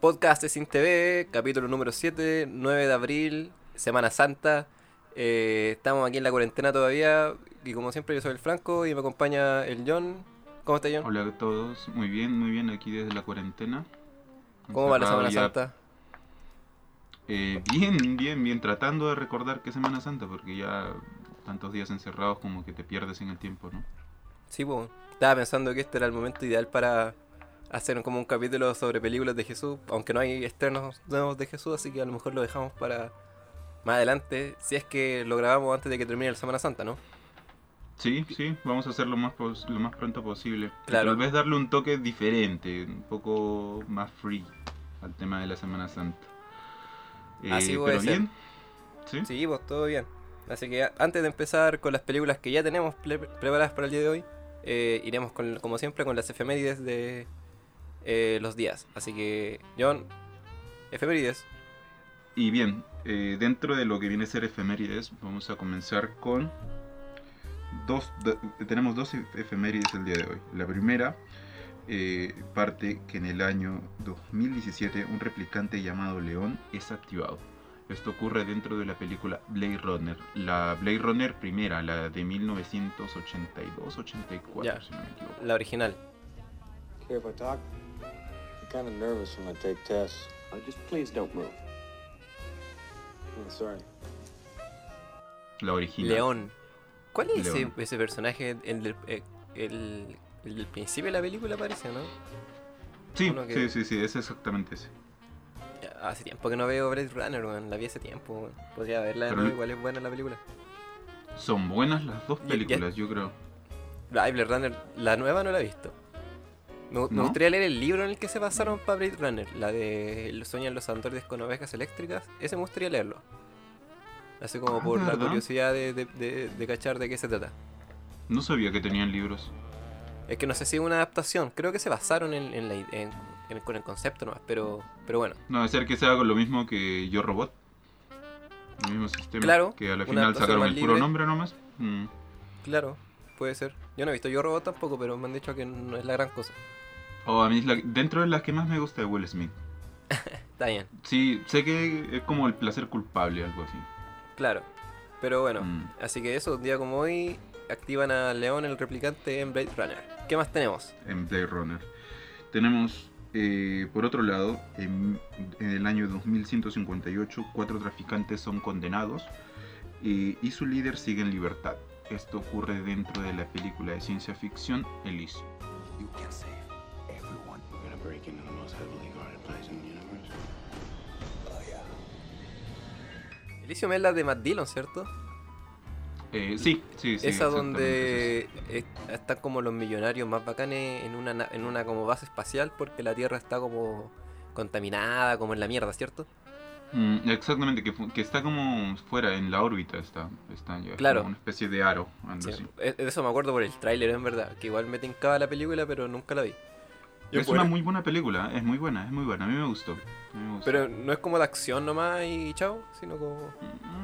Podcast de Sin TV, capítulo número 7, 9 de abril, Semana Santa. Eh, estamos aquí en la cuarentena todavía y como siempre yo soy el Franco y me acompaña el John. ¿Cómo está John? Hola a todos, muy bien, muy bien aquí desde la cuarentena. ¿Cómo va la Semana ya- Santa? Eh, bien, bien, bien, tratando de recordar que es Semana Santa porque ya tantos días encerrados como que te pierdes en el tiempo, ¿no? Sí, pues, estaba pensando que este era el momento ideal para hacer como un capítulo sobre películas de Jesús, aunque no hay estrenos nuevos de Jesús, así que a lo mejor lo dejamos para más adelante, si es que lo grabamos antes de que termine la Semana Santa, ¿no? Sí, sí, vamos a hacerlo lo más, lo más pronto posible. Claro. Tal vez darle un toque diferente, un poco más free al tema de la Semana Santa. Eh, Así puede pero ser. bien, ¿sí? Sí, pues todo bien. Así que antes de empezar con las películas que ya tenemos preparadas para el día de hoy, eh, iremos con, como siempre con las efemérides de eh, los días. Así que, John, efemérides. Y bien, eh, dentro de lo que viene a ser efemérides, vamos a comenzar con dos. do- tenemos dos ef- efemérides el día de hoy. La primera eh, parte que en el año 2017 un replicante llamado León es activado. Esto ocurre dentro de la película Blade Runner. La Blade Runner primera, la de 1982-84, Ya. si no me equivoco. La original. I'm kind of nervous when I take tests. Uh, just please don't move. Oh, sorry. La original. León. ¿Cuál es ese, León. ese personaje? El del, eh, el, principio de la película parece, ¿no? Sí, que- sí, sí, sí, es exactamente ese. Hace tiempo que no veo Blade Runner, weón. La vi hace tiempo. Podría verla de Pero- nuevo, igual es buena la película. Son buenas las dos Ya- ya- películas, yo creo. Ay, Blade Runner, la nueva no la he visto. Me, gustaría leer el libro en el que se basaron para Blade Runner, la de Los sueñan los androides con ovejas eléctricas. Ese me gustaría leerlo. Así como Ah, por ¿de la curiosidad de, de- de- de cachar de qué se trata. No sabía que tenían libros. Es que no sé si es una adaptación, creo que se basaron en, en la en- en- con el concepto nomás, pero, pero bueno. No, debe ser que sea con lo mismo que Yo Robot. El mismo sistema. Claro, Que a la una final sacaron el puro nombre nomás. Mm. Claro, puede ser. Yo no he visto Yo Robot tampoco, pero me han dicho que no es la gran cosa. O a mí es la- dentro de las que más me gusta de Will Smith. Está bien, Sí, sé que es como el placer culpable, algo así. claro. Pero bueno, Mm. así que eso, un día como hoy, activan a León el replicante en Blade Runner. ¿Qué más tenemos? En Blade Runner. Tenemos, eh, por otro lado, en, en el año 2158, cuatro traficantes son condenados eh, y su líder sigue en libertad. Esto ocurre dentro de la película de ciencia ficción Elysium. Elysium es la de Matt Dillon, ¿cierto? Eh, sí, sí, sí. Esa donde es. están como los millonarios más bacanes en una, na- en una como base espacial porque la Tierra está como contaminada, como en la mierda, ¿cierto? Mm, exactamente, que, está como fuera, en la órbita está, está ya, Claro. como una especie de aro, Sí, e- de eso me acuerdo por el tráiler, en verdad, que igual me tincaba la película, pero nunca la vi. Yo Es fuera. una muy buena película, es muy buena, es muy buena, a mí me gustó. a mí me gustó. Pero no es como de acción nomás y chao, sino como...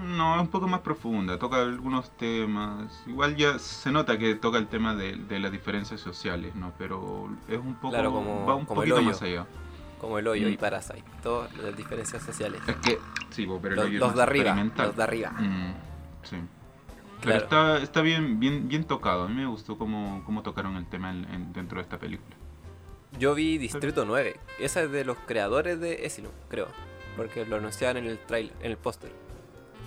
Mm, No, es un poco más profunda, toca algunos temas. Igual ya se nota que toca el tema de, de las diferencias sociales, ¿no? Pero es un poco. Claro, como- va un como el poquito hoyo. más allá. Como el hoyo y Mm. Parasite, todas las diferencias sociales. Es que, sí, pero el Los, hoyo es los de arriba, los de arriba. Mm, sí. Pero Claro. está, está bien, bien, bien tocado. A mí me gustó cómo, cómo tocaron el tema en- en- dentro de esta película. Yo vi Distrito 9. Esa es de los creadores de Asylum, creo. Porque lo anunciaban en el trailer, en el póster.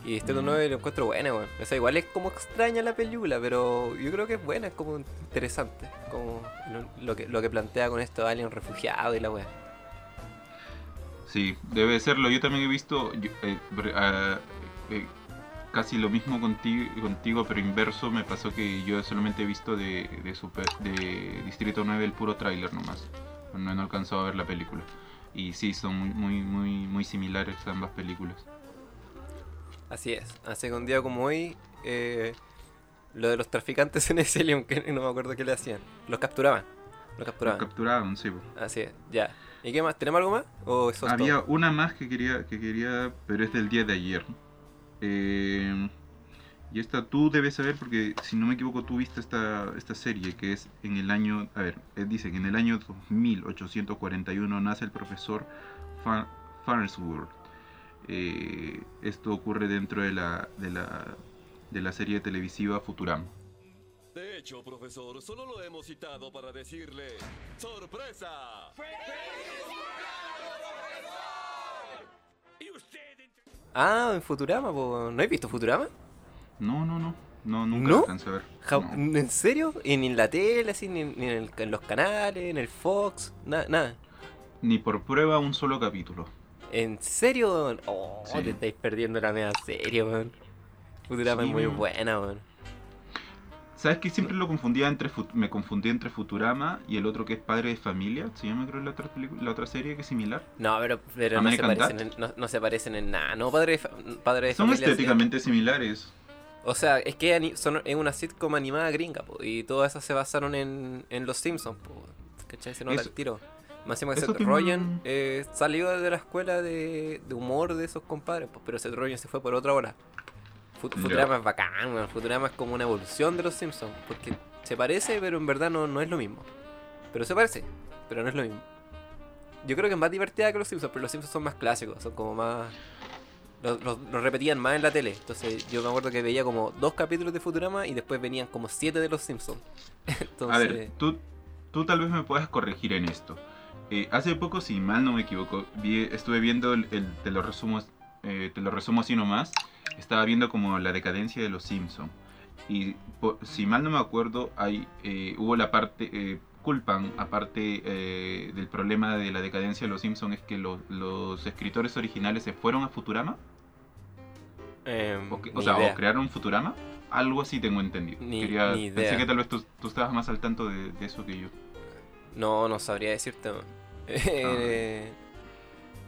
Y Distrito Mm. 9 lo encuentro buena, weón. O sea, igual es como extraña la película, pero yo creo que es buena, es como interesante. Como lo, lo que, lo que plantea con estos aliens refugiados y la weá. Sí, debe serlo. Yo también he visto yo- eh, ah, eh, casi lo mismo contigo, contigo, pero inverso. Me pasó que yo solamente he visto de, de, Super- de Distrito 9 el puro tráiler nomás. No he alcanzado a ver la película. Y sí, son muy, muy, muy, muy similares ambas películas. Así es. Hace un día como hoy, eh, lo de los traficantes en Asylum, que no me acuerdo qué le hacían. Los capturaban. Los Lo capturaban. capturaron, sí. po. Así es, ya. ¿Y qué más? ¿Tenemos algo más? ¿O eso es Había todo? una más que quería, que quería, pero es del día de ayer. Eh, Y esta tú debes saber porque, si no me equivoco, tú viste esta, esta serie que es en el año, a ver, eh, dice que en el año 2841 nace el profesor Fa- Farnsworth. Eh, esto ocurre dentro de la, de la, de la serie televisiva Futurama. De hecho, profesor, solo lo hemos citado para decirle ¡Sorpresa! Ah, en Futurama, po. ¿no has visto Futurama? No, no, no, no, nunca ¿No? alcancé a ver. No. ¿En serio? ¿Y ni en la tele, así, ni, ni en, el- en los canales, en el Fox? Nada, nada. Ni por prueba un solo capítulo. ¿En serio? Oh, Sí. te estáis perdiendo la media serie, weón. Futurama Sí, es muy buena, weón. ¿Sabes que siempre lo confundía entre me confundí entre Futurama y el otro que es Padre de Familia? Se llama creo la otra película, la otra serie que es similar. No, pero, pero no, se parecen en, no, no se parecen en nada. No, padre de, fa- padre de Son familia, sí. estéticamente similares. O sea, es que son, es una sitcom animada gringa, po, y todas esas se basaron en, en Los Simpsons, po. ¿Cachai? Se nota el tiro. Más encima que Seth tiene Rogen eh, salió de la escuela de, de humor de esos compadres, po, pero Seth Rogen se fue por otra hora. Fut-. Futurama es bacán, weón. Futurama es como una evolución de Los Simpsons, porque se parece, pero en verdad no, no es lo mismo. Pero se parece, pero no es lo mismo. Yo creo que es más divertida que Los Simpsons, pero Los Simpsons son más clásicos, son como más... Los, los- los repetían más en la tele. Entonces yo me acuerdo que veía como dos capítulos de Futurama y después venían como siete de Los Simpsons. Entonces... A ver, tú, tú tal vez me puedas corregir en esto. Eh, hace poco, si mal no me equivoco, vi- estuve viendo el, el- te lo resumo, eh, te lo resumo así nomás. Estaba viendo como la decadencia de los Simpsons. Y po- si mal no me acuerdo, hay, eh, hubo la parte, eh, culpan, aparte eh, del problema de la decadencia de los Simpsons, es que los, los escritores originales se fueron a Futurama. em, O, que- o ni sea, idea. o crearon Futurama. Algo así tengo entendido. Ni- Quería, ni Pensé idea. que tal vez tú, tú estabas más al tanto de, de eso que yo. No, no sabría decirte. weón.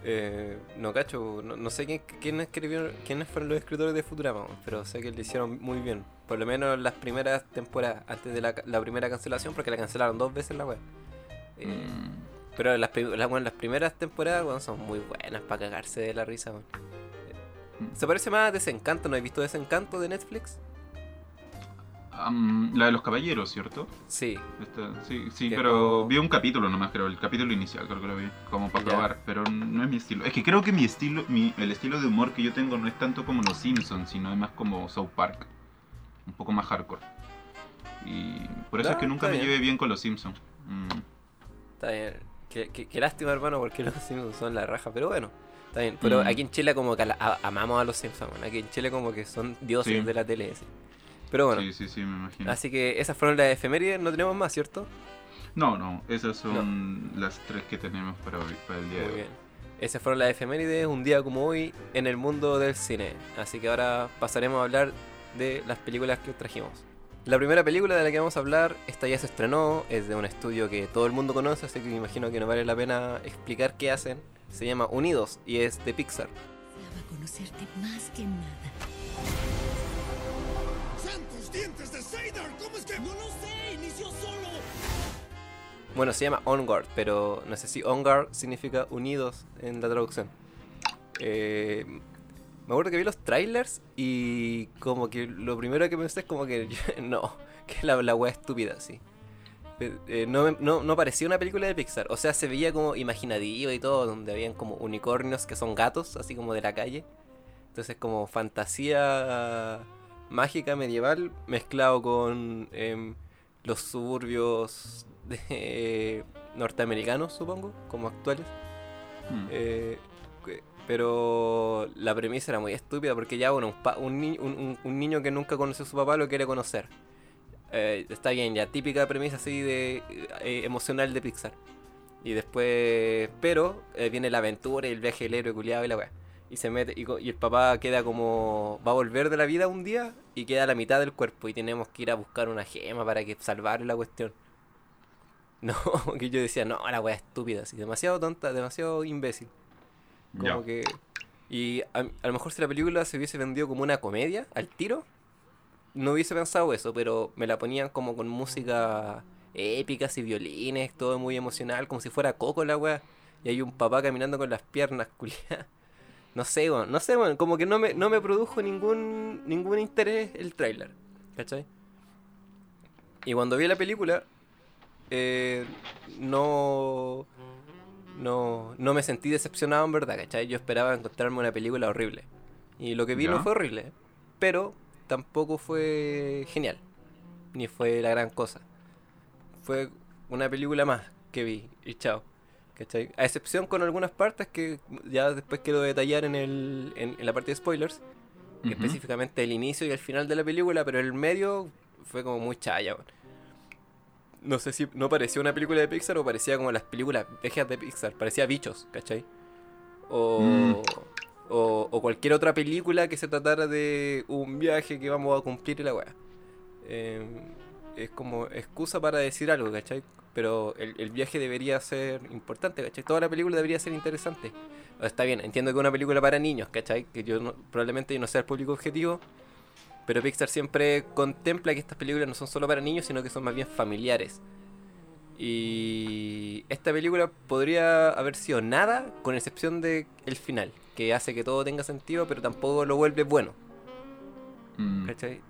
Eh, eh, no cacho, no, no sé quién, quién escribió, quiénes fueron los escritores de Futurama, pero sé que lo hicieron muy bien. Por lo menos las primeras temporadas, antes de la, la primera cancelación, porque la cancelaron dos veces la web. Mm. Pero las, las, weón, las primeras temporadas son muy buenas para cagarse de la risa. Mm. Se parece más a Desencanto, ¿no has visto Desencanto de Netflix? Am, la de los caballeros, ¿cierto? Sí, Esta- sí, sí, pero como- vi un capítulo nomás, creo, el capítulo inicial, creo que lo vi, como para Ya. probar, pero no es mi estilo. Es que creo que mi estilo, mi, el estilo de humor que yo tengo no es tanto como los Simpsons, sino es más como South Park, un poco más hardcore. Y por eso es que nunca me bien. llevé bien con los Simpsons. Mm. Está bien. Qué, qué- qué lástima, hermano, porque los Simpsons son la raja, pero bueno. Está bien. Pero Mm. aquí en Chile como que a- amamos a los Simpsons. Aquí en Chile como que son dioses Sí. de la tele. sí. Pero bueno, Sí, sí, sí, me imagino. así que esas fueron las efemérides, no tenemos más, ¿cierto? No, no, esas son las tres que tenemos para, hoy, para el día de Muy hoy. bien. Esas fueron las efemérides, un día como hoy en el mundo del cine. Así que ahora pasaremos a hablar de las películas que os trajimos. La primera película de la que vamos a hablar, esta ya se estrenó, es de un estudio que todo el mundo conoce, así que me imagino que no vale la pena explicar qué hacen. Se llama Unidos y es de Pixar. Deseaba conocerte más que nada. ¡Santos dientes de Seidar! ¿Cómo es que.? ¡No lo sé! ¡Inició solo! Bueno, se llama Onward, pero no sé si Onward significa unidos en la traducción. Eh, me acuerdo que vi los trailers y como que lo primero que pensé es como que no, que la, la wea estúpida, sí. Eh, no, no, no parecía una película de Pixar, o sea, se veía como imaginativo y todo, donde habían como unicornios que son gatos, así como de la calle. Entonces como fantasía mágica medieval mezclado con em, los suburbios de, norteamericanos, supongo, como actuales. Mm. Eh, pero la premisa era muy estúpida porque ya, bueno, un, pa- un, ni- un- niño que nunca conoció a su papá lo quiere conocer. Eh, está bien, ya típica premisa así de eh, emocional de Pixar. Y después, pero eh, viene la aventura y el viaje del héroe culiado y la weá. Y se mete, y, y el papá queda como. Va a volver de la vida un día y queda a la mitad del cuerpo. Y tenemos que ir a buscar una gema para que salvar la cuestión. No, que yo decía, no, la weá estúpida, así, demasiado tonta, demasiado imbécil. Como que. Y a, a lo mejor si la película se hubiese vendido como una comedia al tiro, no hubiese pensado eso, pero me la ponían como con música épicas y violines, todo muy emocional, como si fuera Coco la weá. Y hay un papá caminando con las piernas culiadas. No sé, weón, no sé, weón, como que no me, no me produjo ningún, ningún interés el tráiler, ¿cachai? Y cuando vi la película, eh, no, no, no me sentí decepcionado en verdad, ¿cachai? Yo esperaba encontrarme una película horrible. Y lo que vi no fue horrible, pero tampoco fue genial, ni fue la gran cosa. Fue una película más que vi y chao. ¿Cachai? A excepción con algunas partes que ya después quiero detallar en, el, en, en la parte de spoilers, específicamente el inicio y el final de la película, pero el medio fue como muy chaya. No sé si no parecía una película de Pixar o parecía como las películas viejas de Pixar, parecía bichos, ¿cachai? O, Mm. o, o cualquier otra película que se tratara de un viaje que vamos a cumplir y la weá. Eh, es como excusa para decir algo, ¿cachai? Pero el, el viaje debería ser importante, ¿cachai? Toda la película debería ser interesante. Está bien, entiendo que es una película para niños, ¿cachai? Que yo no- probablemente yo no sea el público objetivo, pero Pixar siempre contempla que estas películas no son solo para niños, sino que son más bien familiares. Y esta película podría haber sido nada, con excepción de el final, que hace que todo tenga sentido, pero tampoco lo vuelve bueno. Mm. ¿Cachai?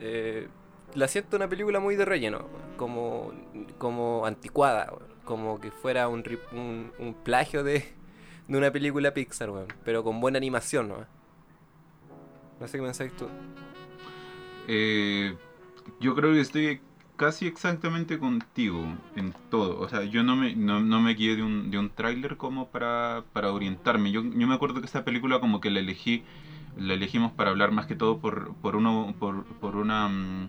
Eh, la siento una película muy de relleno, como, como anticuada, como que fuera un, un, un plagio de, de una película Pixar, weón, pero con buena animación, ¿no? No sé qué pensáis tú. Eh, yo creo que estoy casi exactamente contigo en todo. O sea, yo no me, no, no me guié de un, de un tráiler como para, para orientarme. Yo, yo me acuerdo que esta película como que la elegí, la elegimos para hablar más que todo por, por uno, por, por una mm,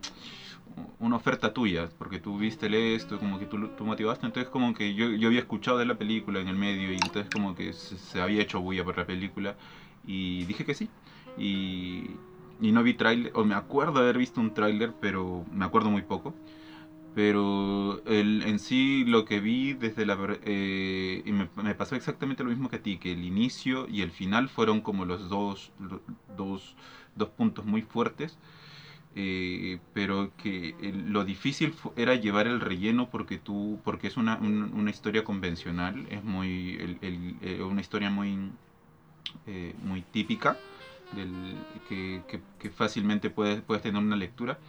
una oferta tuya, porque tú viste esto, como que tú, tú motivaste, entonces como que yo, yo había escuchado de la película en el medio y entonces como que se, había hecho bulla por la película y dije que sí. Y, y no vi tráiler, o me acuerdo haber visto un tráiler, pero me acuerdo muy poco. Pero el, en sí lo que vi desde la... eh, y me, pasó exactamente lo mismo que a ti, que el inicio y el final fueron como los dos, dos, dos puntos muy fuertes. eh, pero que lo difícil era llevar el relleno porque tú porque es una, un- una historia convencional es muy el- eh, una historia muy eh, muy típica del, que, que- que fácilmente puedes, puedes tener una lectura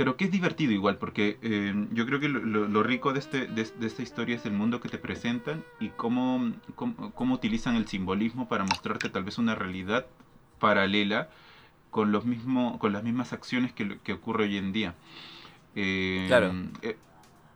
pero que es divertido igual, porque eh, yo creo que lo, lo- rico de, este, de, de esta historia es el mundo que te presentan y cómo, cómo, cómo utilizan el simbolismo para mostrarte tal vez una realidad paralela con, los mismo, con las mismas acciones que, que ocurre hoy en día. Eh, Claro. eh,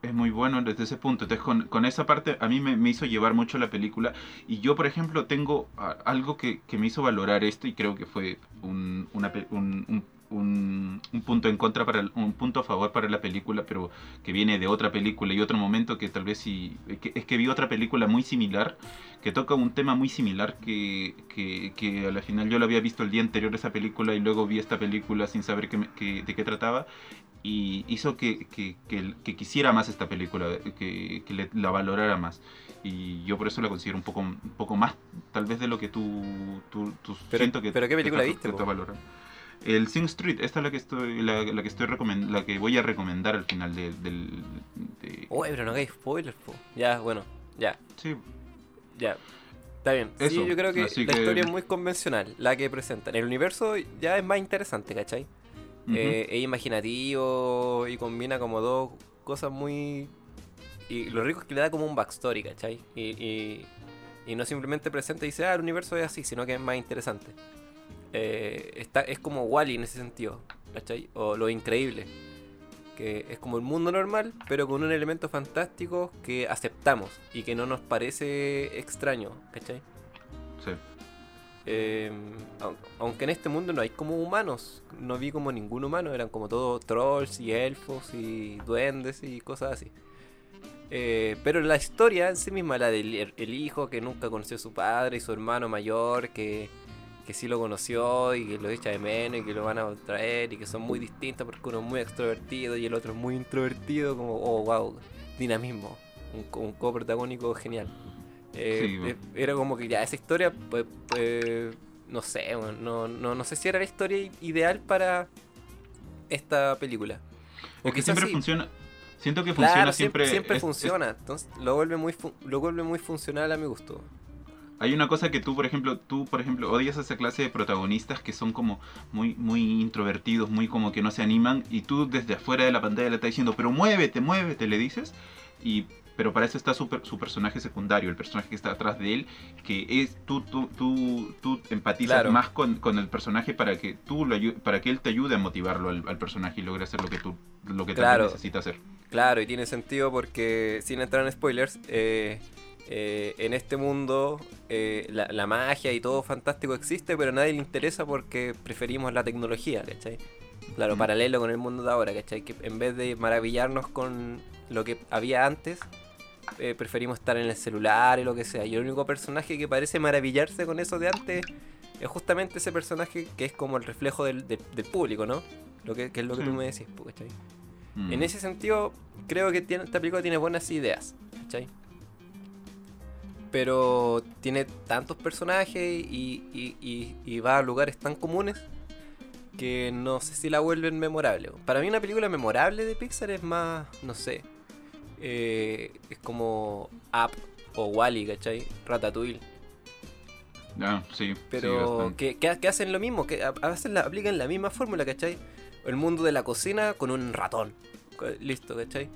es muy bueno desde ese punto. Entonces, con, con esa parte a mí me, me hizo llevar mucho la película. Y yo, por ejemplo, tengo algo que, que me hizo valorar esto y creo que fue un, una un, un- un- un punto en contra para un punto a favor para la película, pero que viene de otra película y otro momento que tal vez que- es que vi otra película muy similar que toca un tema muy similar que, que, que a la final yo lo había visto el día anterior esa película y luego vi esta película sin saber de qué trataba y hizo que, que, quisiera más esta película, que, que le- la valorara más. Y yo por eso la considero un poco, un poco más, tal vez de lo que tú, tú, tú Pero- siento que pero ¿qué película viste, El Sing Street, esta es la que estoy, la, la que estoy la que voy a recomendar al final de- del, de- pero no hagáis spoilers, po. Ya, bueno, ya, sí, ya. Está bien. Sí, yo creo que la que- historia es muy convencional, la que presentan. El universo ya es más interesante, ¿cachai? Eh, es imaginativo y combina como dos cosas muy... Y lo rico es que le da como un backstory, ¿cachai? Y, y, y no simplemente presenta y dice, ah, el universo es así, sino que es más interesante. Eh, está, es como Wally en ese sentido, ¿cachai? O lo increíble. Que es como el mundo normal, pero con un elemento fantástico que aceptamos y que no nos parece extraño, ¿cachai? Sí. Eh, au- aunque en este mundo no hay como humanos, no vi como ningún humano, eran como todos trolls y elfos y duendes y cosas así. Eh, pero la historia en sí misma, la del el hijo que nunca conoció a su padre y su hermano mayor que, que sí lo conoció y que lo echa de menos y que lo van a traer y que son muy distintos porque uno es muy extrovertido y el otro es muy introvertido, como, oh, wow, dinamismo, un, un coprotagónico genial. Eh, Sí, eh, era como que ya esa historia, pues, pues, no sé, no, no, no sé si era la historia ideal para esta película. O Es que siempre sí. funciona, siento que Claro, funciona siempre, siempre. siempre es- es- funciona. Entonces lo vuelve muy lo vuelve muy funcional a mi gusto. Hay una cosa que tú, por ejemplo, tú, por ejemplo, odias a esa clase de protagonistas que son como muy, muy introvertidos, muy como que no se animan, y tú desde afuera de la pantalla le estás diciendo, pero muévete, muévete, le dices, y pero para eso está su, su personaje secundario, el personaje que está atrás de él, que es tú, tú, tú, tú empatizas Claro. más con, con el personaje para que tú lo para que él te ayude a motivarlo al, al personaje y logre hacer lo que tú lo que Claro. necesita hacer. Claro, y tiene sentido porque, sin entrar en spoilers, eh, eh, en este mundo eh, la, la magia y todo fantástico existe, pero a nadie le interesa porque preferimos la tecnología, ¿cachai? Claro, Mm. paralelo con el mundo de ahora, ¿cachai? Que en vez de maravillarnos con lo que había antes, eh, preferimos estar en el celular y lo que sea. Y el único personaje que parece maravillarse con eso de antes es justamente ese personaje que es como el reflejo del, del- del público, ¿no? Lo que, que es lo que Sí. tú me decís, ¿cachai? Mm. En ese sentido, creo que tiene, esta película tiene buenas ideas, ¿cachai? Pero tiene tantos personajes y, y- y- y va a lugares tan comunes que no sé si la vuelven memorable. Para mí una película memorable de Pixar es más, no sé, eh, es como Up o Wally, ¿cachai? Ratatouille. Ah, sí, sí, Pero bastante. que, que- que hacen lo mismo, que a, a veces la, aplican la misma fórmula, ¿cachai? El mundo de la cocina con un ratón. Listo, ¿cachai?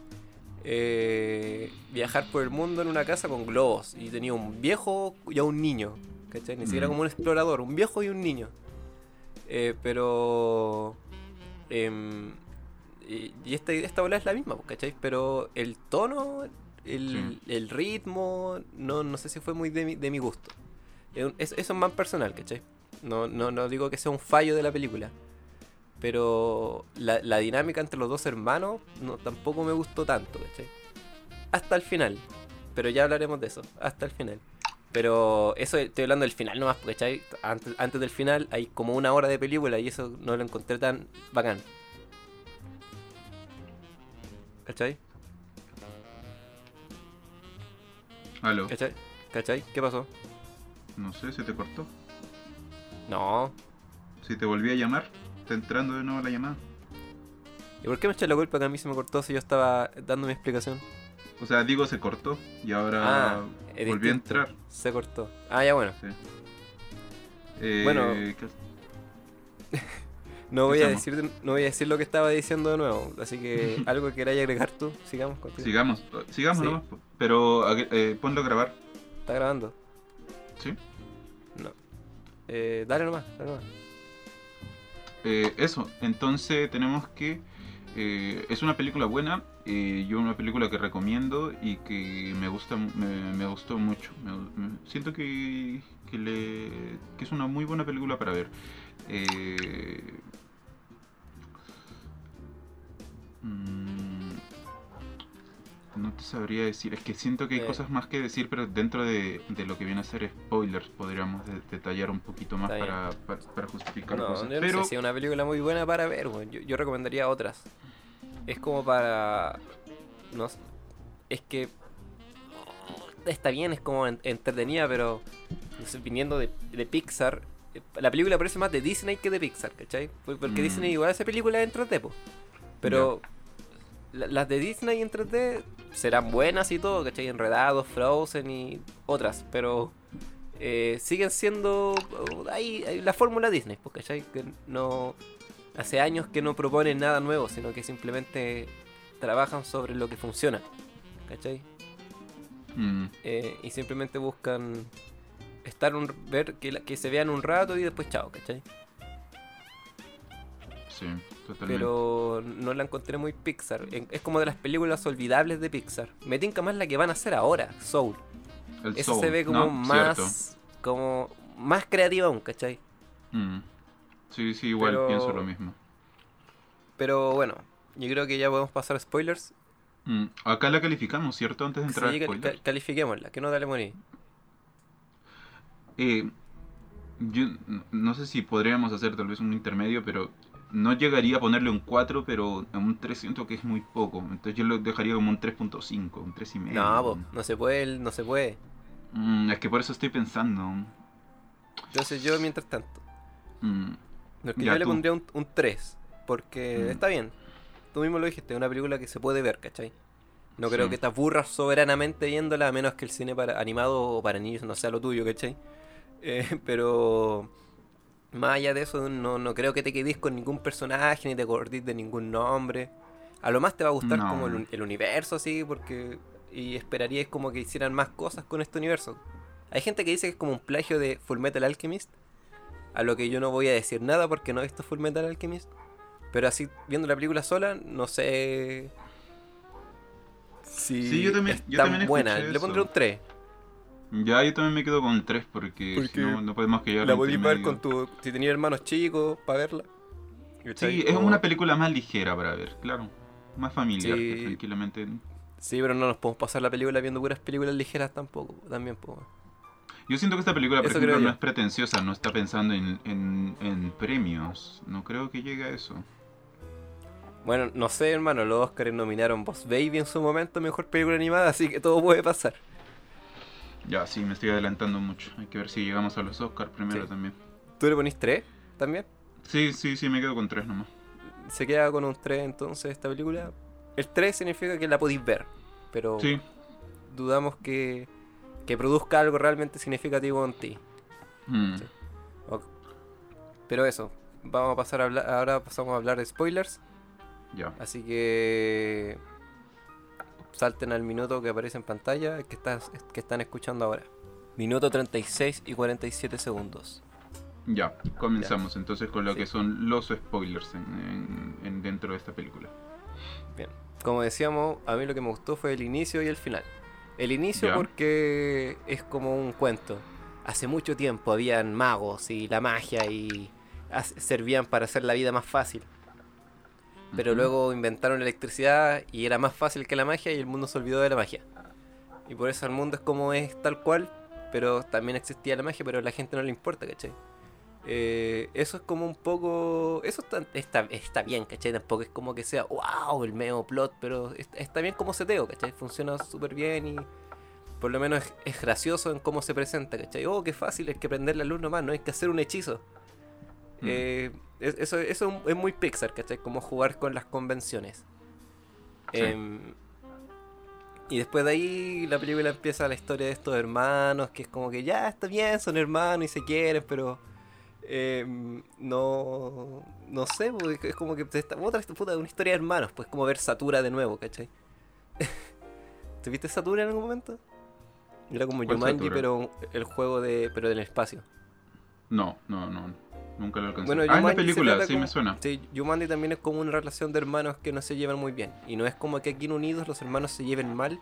Eh, viajar por el mundo en una casa con globos. Y tenía un viejo y a un niño. ¿Cachai? Ni siquiera Mm. como un explorador, un viejo y un niño. Eh, pero... em, y y esta, esta bola es la misma, ¿cachai? Pero el tono, el, el ritmo, no, no sé si fue muy de mi, de mi gusto. Es un- es- eso es más personal, ¿cachai? No, no, no digo que sea un fallo de la película. Pero la, la dinámica entre los dos hermanos no, tampoco me gustó tanto, ¿cachai? Hasta el final. Pero ya hablaremos de eso. Hasta el final. Pero eso estoy hablando del final nomás, ¿cachai? Antes, antes del final hay como una hora de película y eso no lo encontré tan bacán. ¿Cachai? Aló, ¿Cachai? ¿Cachai? ¿Qué pasó? no sé, se te cortó. No. Si te volví a llamar, está entrando de nuevo la llamada. ¿Y por qué me eché la culpa que a mí se me cortó si yo estaba dando mi explicación? O sea, digo se cortó y ahora Ah, volví a entrar. Se cortó. Ah, ya bueno. Sí. Eh, Bueno. ¿qué- No voy, a decir, no voy a decir lo que estaba diciendo de nuevo. Así que algo que queráis agregar tú. Sigamos contigo. Sigamos, sigamos Sí. nomás, pero eh, ponlo a grabar. ¿Está grabando? ¿Sí? No. Eh, dale nomás, dale nomás. Eh, eso, entonces tenemos que... eh, es una película buena, eh, yo una película que recomiendo y que me gusta me, gustó mucho. Siento que, que, es una muy buena película para ver. Eh, mm, no te sabría decir, es que siento que hay Eh. cosas más que decir, pero dentro de, de lo que viene a ser spoilers podríamos de- detallar un poquito más para, para, para justificar No, cosas. yo no pero sé si es una película muy buena para ver, yo, yo recomendaría otras. Es como para. No Es que. Está bien, es como en- entretenida, pero. No sé, viniendo de, de Pixar. eh, La película parece más de Disney que de Pixar, ¿cachai? Por- Porque Mm. Disney igual hace películas en 3D, po. Pero. Las de Disney en 3D serán buenas y todo, ¿cachai? Enredados, Frozen y otras, pero eh, siguen siendo uh, ahí, ahí la fórmula Disney, pues, ¿cachai? Que no hace años que no proponen nada nuevo, sino que simplemente trabajan sobre lo que funciona, ¿cachai? Mm, Eh, y simplemente buscan estar un ver que, la- que se vean un rato y después chao, ¿cachai? Sí, totalmente. Pero no la encontré muy Pixar. Es como de las películas olvidables de Pixar. Me tinca más la que van a hacer ahora, Soul. El Esa Soul, se ve como ¿no? más Cierto. como más creativa aún, ¿cachai? Mm. Sí, sí, igual Pero- pienso lo mismo. Pero bueno, yo creo que ya podemos pasar a spoilers. Mm, Acá la calificamos, ¿cierto? Antes de entrar Sí, a spoilers. cal- califiquémosla, que no dale morir. Eh, yo no sé si podríamos hacer tal vez un intermedio, pero no llegaría a ponerle un 4, pero a un 3 siento que es muy poco. Entonces yo lo dejaría como un 3.5, un 3,5. No, po, no se puede, no se puede. Mm, es que por eso estoy pensando. Entonces yo mientras tanto. Mm, yo le pondría un, un 3. Porque Mm. está bien. Tú mismo lo dijiste, es una película que se puede ver, ¿cachai? No creo Sí. que te aburras soberanamente viéndola, a menos que el cine para animado o para niños no sea lo tuyo, ¿cachai? Eh, pero más allá de eso, no, no creo que te quedes con ningún personaje ni te acordís de ningún nombre. A lo más te va a gustar No. como el, un- el universo, así, porque. Y esperarías como que hicieran más cosas con este universo. Hay gente que dice que es como un plagio de Full Metal Alchemist. A lo que yo no voy a decir nada porque no he visto Full Metal Alchemist. Pero así, viendo la película sola, no sé. Si Sí, yo también- es yo tan también buena. Le pondré un 3. Ya, yo también me quedo con 3 porque, Porque si no, no podemos que La podéis ver con tu. Si tenías hermanos chicos, para verla. Sí, es una película más ligera para ver, claro. Más familiar, Sí. que tranquilamente. Sí, pero no nos podemos pasar la película viendo puras películas ligeras tampoco. También, pues. Yo siento que esta película, por Eso ejemplo, no yo. es pretenciosa, no está pensando en, en, en premios. No creo que llegue a eso. Bueno, no sé, hermano. Los Oscars nominaron Boss Baby en su momento mejor película animada, así que todo puede pasar. Ya, sí, me estoy adelantando mucho. Hay que ver si llegamos a los Oscars primero Sí. también. ¿Tú le ponís 3 también? Sí, sí, sí, me quedo con 3 nomás. Se queda con un 3 entonces esta película. El 3 significa que la podéis ver, pero Sí, dudamos que, que produzca algo realmente significativo en ti. mm, Sí. Pero eso, vamos a pasar a hablar, ahora pasamos a hablar de spoilers, ya. así que salten al minuto que aparece en pantalla que, estás, que están escuchando ahora. Minuto 36 y 47 segundos. Ya, comenzamos entonces con lo Sí. que son los spoilers en, en- en- dentro de esta película. Bien, como decíamos, a mí lo que me gustó fue el inicio y el final. El inicio Ya. porque es como un cuento. Hace mucho tiempo habían magos y la magia y servían para hacer la vida más fácil. Pero luego inventaron la electricidad y era más fácil que la magia y el mundo se olvidó de la magia. Y por eso el mundo es como es tal cual, pero también existía la magia, pero a la gente no le importa, ¿cachai? Eh, eso es como un poco... Eso está, está, está bien, ¿cachai? Tampoco es como que sea, wow, el medio plot, pero es- está bien como seteo, ¿cachai? Funciona súper bien y por lo menos es, es gracioso en cómo se presenta, ¿cachai? Oh, qué fácil, es que prender la luz nomás, no hay que hacer un hechizo. Mm. Eh, es- eso, eso es muy Pixar, ¿cachai? Como jugar con las convenciones. Sí. Em, y después de ahí la película empieza la historia de estos hermanos, que es como que ya está bien, son hermanos y se quieren, pero em, no, no sé, pues, es como que esta, otra puta, una historia de hermanos, pues como ver Satura de nuevo, ¿cachai? ¿Te viste Satura en algún momento? Era como ¿Cuál Jumanji, Satura? pero el juego de, pero del espacio. No, no, no. Nunca lo alcancé. Bueno, ah, se película, sí como- me suena. Sí, Jumanji también es como una relación de hermanos que no se llevan muy bien. Y no es como que aquí en Unidos los hermanos se lleven mal.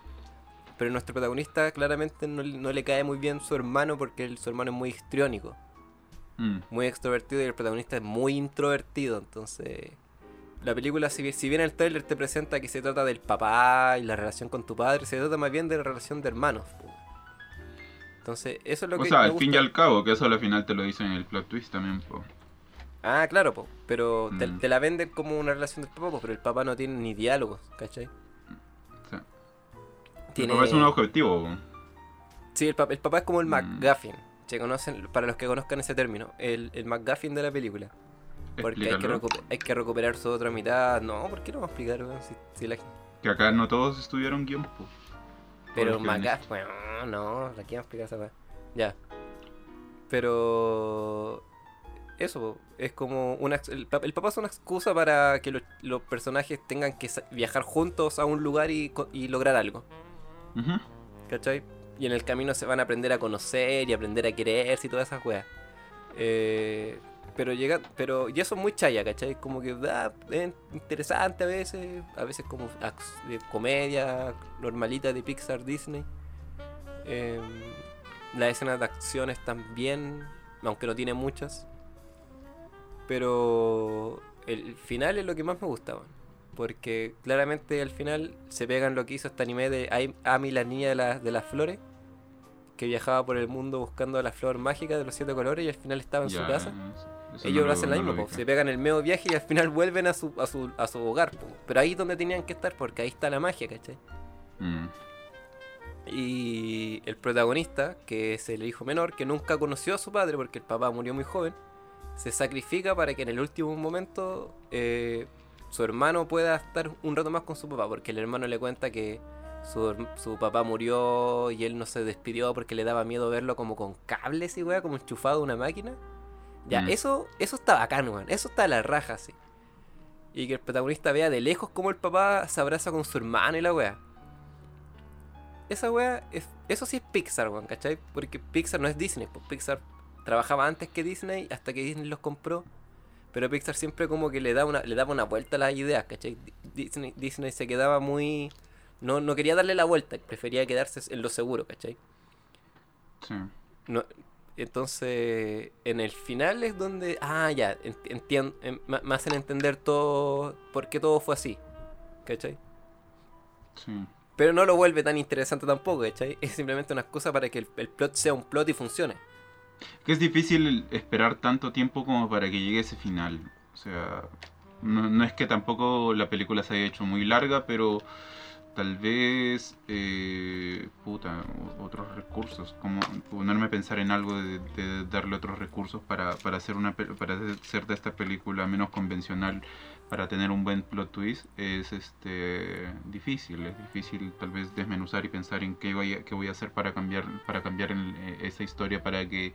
Pero nuestro protagonista claramente no, no le cae muy bien su hermano porque el- su hermano es muy histriónico, Mm, muy extrovertido y el protagonista es muy introvertido. Entonces, la película, si bien, si bien el trailer te presenta que se trata del papá y la relación con tu padre, se trata más bien de la relación de hermanos. po. Entonces, eso es lo O que sea, me al fin y al cabo, que eso al final te lo dicen en el plot twist también. po. Ah, claro, po, pero te, Mm. te la venden como una relación del papá, po, pero el papá no tiene ni diálogos, ¿cachai? O sea, Tiene... como es un objetivo. po. Sí, el, papá, el papá es como el Mm. McGuffin. Se conocen, para los que conozcan ese término, el, el McGuffin de la película. Porque hay que, hay que recuperar su otra mitad. No, ¿por qué no vamos a explicar? Si, si la- Que acá no todos estudiaron guion. po. Pero McGuffin, bueno, no, aquí vamos a explicar esa. Ya. Pero eso es como una el, el papá es una excusa para que los, los personajes tengan que viajar juntos a un lugar y, y lograr algo. ¿Cachai? Y en el camino se van a aprender a conocer y aprender a quererse y todas esas weas. Eh, pero llega, pero y eso es muy chaya, ¿cachai? Como que da, es interesante a veces, a veces como de comedia normalita de Pixar Disney. Eh, las escenas de acción están bien, aunque no tiene muchas. Pero el final es lo que más me gustaba. Porque claramente al final se pegan lo que hizo este anime de Ami, la niña de, la- de las flores. Que viajaba por el mundo buscando la flor mágica de los siete colores y al final estaba en su Ya, casa. Eso- Ellos no lo hacen la misma, se pegan el medio viaje y al final vuelven a su, a su, a su hogar. po. Pero ahí es donde tenían que estar porque ahí está la magia, ¿cachai? Mm, Y el protagonista, que es el hijo menor, que nunca conoció a su padre porque el papá murió muy joven, se sacrifica para que en el último momento eh, su hermano pueda estar un rato más con su papá, porque el hermano le cuenta que su, su papá murió y él no se despidió porque le daba miedo verlo como con cables y weá, como enchufado a una máquina. Ya, Mm. eso, eso está bacán, weón. Eso está a la raja, así. Y que el protagonista vea de lejos como el papá se abraza con su hermano y la weá. Esa weá, es, eso sí es Pixar, weón, ¿cachai? Porque Pixar no es Disney, pues Pixar trabajaba antes que Disney hasta que Disney los compró. Pero Pixar siempre como que le daba una, le daba una vuelta a las ideas, ¿cachai? Disney, Disney se quedaba muy... No, no quería darle la vuelta, prefería quedarse en lo seguro, ¿cachai? Sí. No, entonces, en el final es donde... Ah, ya, entiendo, me hacen entender todo, por qué todo fue así, ¿cachai? Sí. Pero no lo vuelve tan interesante tampoco, ¿cachai? Es simplemente una excusa para que el, el plot sea un plot y funcione. Que es difícil esperar tanto tiempo como para que llegue ese final. O sea, no, no es que tampoco la película se haya hecho muy larga, pero tal vez, eh, puta, otros recursos, como ponerme a pensar en algo de, darle otros recursos para, para hacer una para hacer de esta película menos convencional, para tener un buen plot twist, es este difícil, es difícil tal vez desmenuzar y pensar en qué voy a, qué voy a hacer para cambiar, para cambiar el- eh, esa historia para que,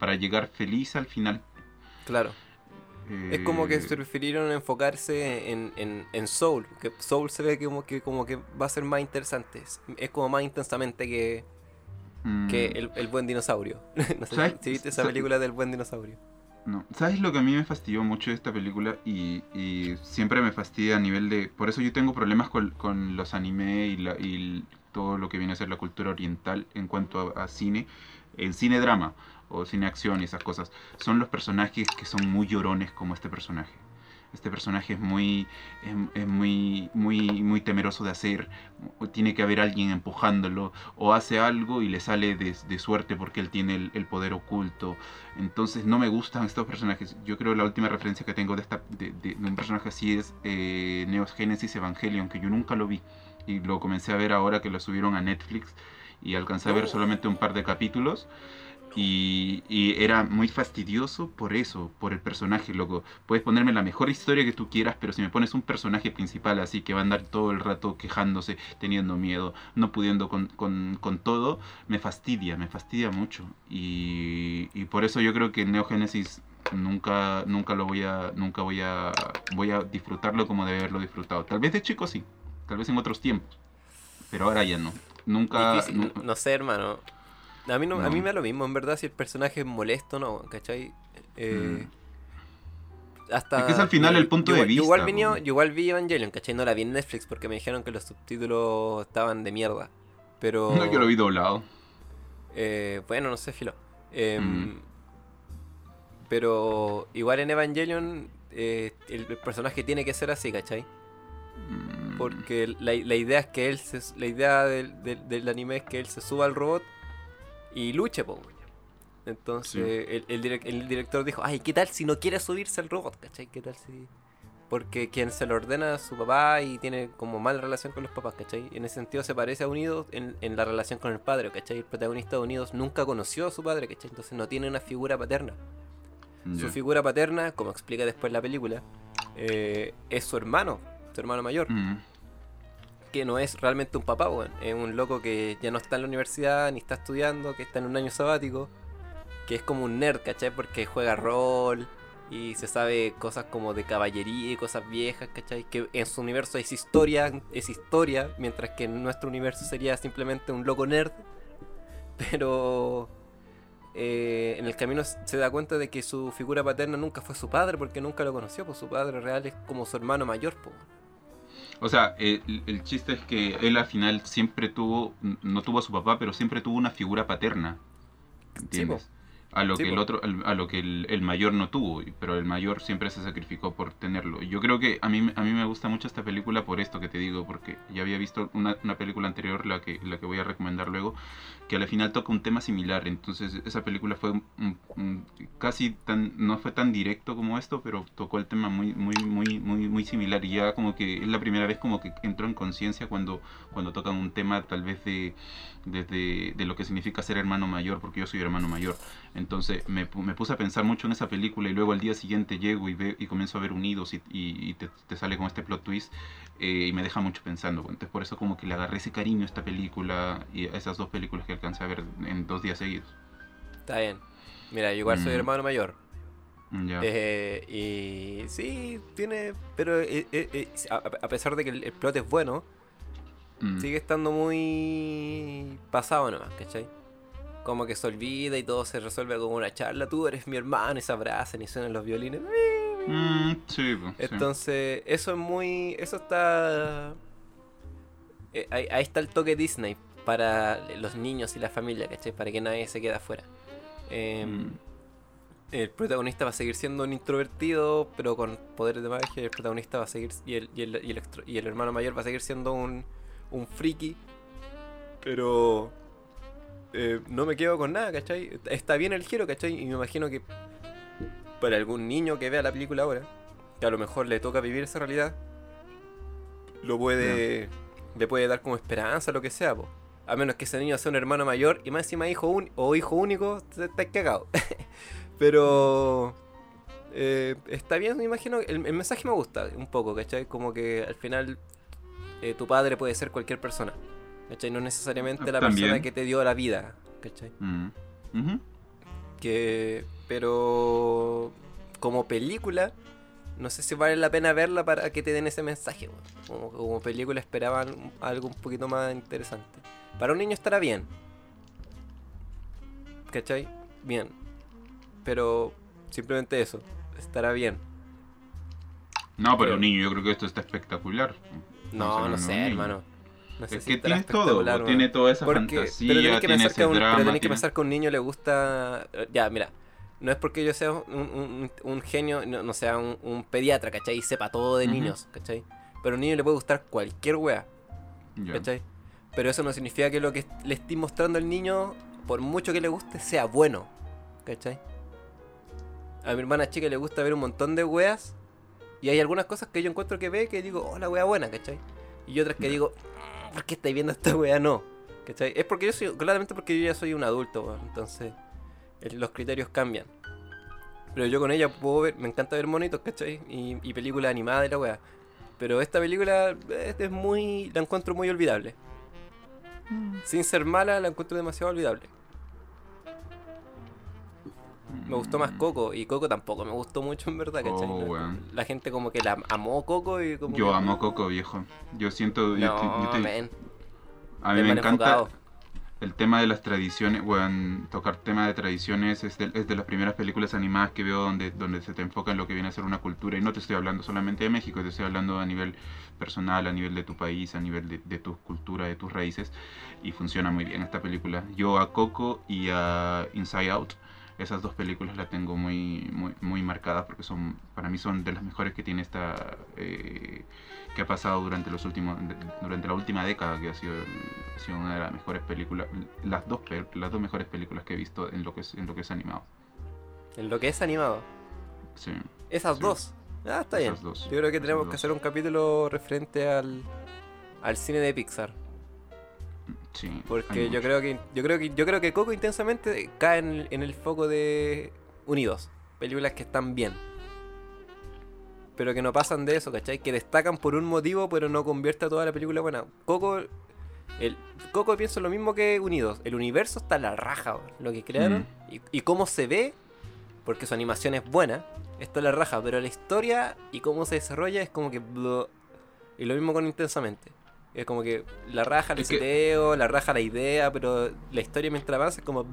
para llegar feliz al final. Claro. Es como que se prefirieron enfocarse en, en, en Soul, que Soul se ve como que, como que va a ser más interesante, es, como más intensamente que, mm, que el, el buen dinosaurio. no sé ¿Sabes? si viste esa Sa- película del buen dinosaurio. No. ¿Sabes lo que a mí me fastidió mucho de esta película? Y, y siempre me fastidia a nivel de... Por eso yo tengo problemas con, con los anime y, la, y todo lo que viene a ser la cultura oriental en cuanto a, a cine. En cine drama o cine acción y esas cosas. Son los personajes que son muy llorones como este personaje. Este personaje es muy, es, es muy, muy, muy temeroso de hacer. Tiene que haber alguien empujándolo. O hace algo y le sale de, de suerte porque él tiene el, el poder oculto. Entonces no me gustan estos personajes. Yo creo que la última referencia que tengo de, esta, de, de- un personaje así es eh, Neo Genesis Evangelion, que yo nunca lo vi. Y lo comencé a ver ahora que lo subieron a Netflix. Y alcancé a ver solamente un par de capítulos. Y, y era muy fastidioso por eso, por el personaje, loco. Puedes ponerme la mejor historia que tú quieras, pero si me pones un personaje principal así que va a andar todo el rato quejándose, teniendo miedo, no pudiendo con, con, con todo, me fastidia, me fastidia mucho. Y, y por eso yo creo que Neo Genesis nunca, nunca lo voy a, nunca voy a, voy a disfrutarlo como de haberlo disfrutado. Tal vez de chico sí, tal vez en otros tiempos, pero ahora ya no. Nunca, Difícil, no, no sé, hermano. A mí, no, a mí me da lo mismo, en verdad, si el personaje es molesto o no, ¿cachai? Eh, hasta, Mm. Es que es al final el punto yo de yo igual, vista, vi, yo igual vi Evangelion, ¿cachai? No la vi en Netflix porque me dijeron que los subtítulos estaban de mierda. Pero... no yo lo vi doblado. Eh, bueno, no sé, filo. Eh, Mm. Pero igual en Evangelion eh, el, el personaje tiene que ser así, ¿cachai? Mm, Porque la, la idea es que él se, la idea del, del- del anime es que él se suba al robot y luche, po. Entonces el, el direc- el director dijo, ay, ¿qué tal si no quiere subirse al robot? ¿Cachai? ¿Qué tal si...? Porque quien se lo ordena es su papá y tiene como mala relación con los papás, ¿cachai? En ese sentido se parece a Unidos en, en la relación con el padre, ¿cachai? El protagonista de Unidos nunca conoció a su padre, ¿cachai? Entonces no tiene una figura paterna. Su figura paterna, como explica después la película, eh, es su hermano, su hermano mayor Mm, que no es realmente un papá, weón. Es un loco que ya no está en la universidad, ni está estudiando, que está en un año sabático, que es como un nerd, ¿cachai? Porque juega rol y se sabe cosas como de caballería y cosas viejas, ¿cachai? Que en su universo es historia, es historia, mientras que en nuestro universo sería simplemente un loco nerd. Pero eh, en el camino se da cuenta de que su figura paterna nunca fue su padre, porque nunca lo conoció, pues su padre real es como su hermano mayor, pues. O sea, el, el chiste es que él al final siempre tuvo, no tuvo a su papá, pero siempre tuvo una figura paterna. ¿Entiendes? A lo Sí, que el po. otro, a lo que el, el mayor no tuvo, pero el mayor siempre se sacrificó por tenerlo. Yo creo que a mí, a mí me gusta mucho esta película por esto que te digo, porque ya había visto una, una película anterior, la que, la que voy a recomendar luego, que al final toca un tema similar. Entonces esa película fue un- un- un- casi tan, no fue tan directo como esto, pero tocó el tema muy, muy, muy, muy, muy similar. Y ya como que es la primera vez como que entró en conciencia cuando, cuando tocan un tema tal vez de, desde de lo que significa ser hermano mayor, porque yo soy hermano mayor. Entonces me, pu- me puse a pensar mucho en esa película y luego al día siguiente llego y, ve, y comienzo a ver Unidos y, y- y te, te sale con este plot twist eh, y me deja mucho pensando. pues. Entonces por eso como que le agarré ese cariño a esta película y a esas dos películas que alcancé a ver en dos días seguidos. Está bien. Mira, yo igual soy Mm. hermano mayor. Ya. Eh, y sí, tiene. Pero eh, eh, eh, a, a pesar de que el, el plot es bueno, Mm. sigue estando muy pasado nomás, ¿cachai? Como que se olvida y todo se resuelve con una charla. Tú eres mi hermano y se abrazan y suenan los violines. Mm, sí, sí. Entonces, eso es muy. Eso está. eh, ahí, ahí está el toque Disney para los niños y la familia, ¿cachai? Para que nadie se quede afuera. Em, Mm. El protagonista va a seguir siendo un introvertido, pero con poderes de magia. El protagonista va a seguir. Y el, y el, y el extro- y el hermano mayor va a seguir siendo un, un friki. Pero. Eh, no me quedo con nada, ¿cachai? Está bien el giro, ¿cachai? Y me imagino que para algún niño que vea la película ahora, que a lo mejor le toca vivir esa realidad, lo puede. le puede dar como esperanza, lo que sea, po. A menos que ese niño sea un hermano mayor y más encima hijo un, o hijo único, te estás cagado. Pero. eh, está bien, me imagino. El, el mensaje me gusta un poco, ¿cachai? Como que al final eh, tu padre puede ser cualquier persona. ¿Cachai? No necesariamente la También. persona que te dio la vida. ¿Cachai? Mm. Que. Pero. Como película. No sé si vale la pena verla para que te den ese mensaje. Como, como película esperaban algo un poquito más interesante. Para un niño estará bien. ¿Cachai? Bien. Pero simplemente eso. Estará bien. No, pero Creo. niño, yo creo que esto está espectacular. No, no de sé, un hermano. Es que tiene todo, weón. tiene toda esa Porque- fantasía, pero tenés que tiene pensar que ese a un, pero tenés que tiene- pensar que a un niño le gusta. Ya, mira. No es porque yo sea un, un- un genio, no, no sea un, pediatra, ¿cachai? Y sepa todo de Ujú. niños, ¿cachai? Pero a un niño le puede gustar cualquier wea, Ya. ¿cachai? Pero eso no significa que lo que le estoy mostrando al niño, por mucho que le guste, sea bueno, ¿cachai? A mi hermana chica le gusta ver un montón de weas. Y hay algunas cosas que yo encuentro que ve que digo, oh, la wea buena, ¿cachai? Y otras que Ya. digo, "Mm, ¿por qué estáis viendo esta wea? No, ¿cachai? Es porque yo soy, claramente porque yo ya soy un adulto, weón. Entonces, el- los criterios cambian. Pero yo con ella puedo ver, me encanta ver monitos, ¿cachai? Y, y películas animadas y la wea. Pero esta película es, es muy. la encuentro muy olvidable. Sin ser mala, la encuentro demasiado olvidable. Me gustó más Coco y Coco tampoco me gustó mucho en verdad, ¿cachai? Oh. La gente como que la amó Coco y como Yo que- amo Coco, viejo. Yo siento. yo te- yo No, te- men, a mí me encanta enfocado. el tema de las tradiciones. Weón, tocar tema de tradiciones es de, es de las primeras películas animadas que veo donde, donde se te enfoca en lo que viene a ser una cultura. Y no te estoy hablando solamente de México, te estoy hablando a nivel personal, a nivel de tu país, a nivel de, de tu cultura, de tus raíces. Y funciona muy bien esta película. Yo a Coco y a Inside Out. Esas dos películas las tengo muy, muy, muy marcadas porque son, para mí son de las mejores que tiene esta, eh, que ha pasado durante los últimos, durante la última década, que ha sido, ha sido una de las mejores películas, las dos, las dos mejores películas que he visto en lo que es, en lo que es animado. En lo que es animado. Sí, Esas Sí. dos. Ah, está bien. dos. Yo creo que tenemos que hacer un capítulo referente al, al cine de Pixar. Sí, Porque yo mucho. creo que yo creo que yo creo que Coco intensamente cae en el, en el foco de Unidos, películas que están bien. Pero que no pasan de eso, ¿cachai? Que destacan por un motivo, pero no convierte a toda la película buena. Coco el Coco pienso lo mismo que Unidos. El universo está a la raja, lo que crearon y, y cómo se ve, porque su animación es buena, está a la raja, pero la historia y cómo se desarrolla es como que y lo mismo con intensamente. Es como que la raja el Es que- seteo, la raja la idea, pero la historia mientras avanza es como.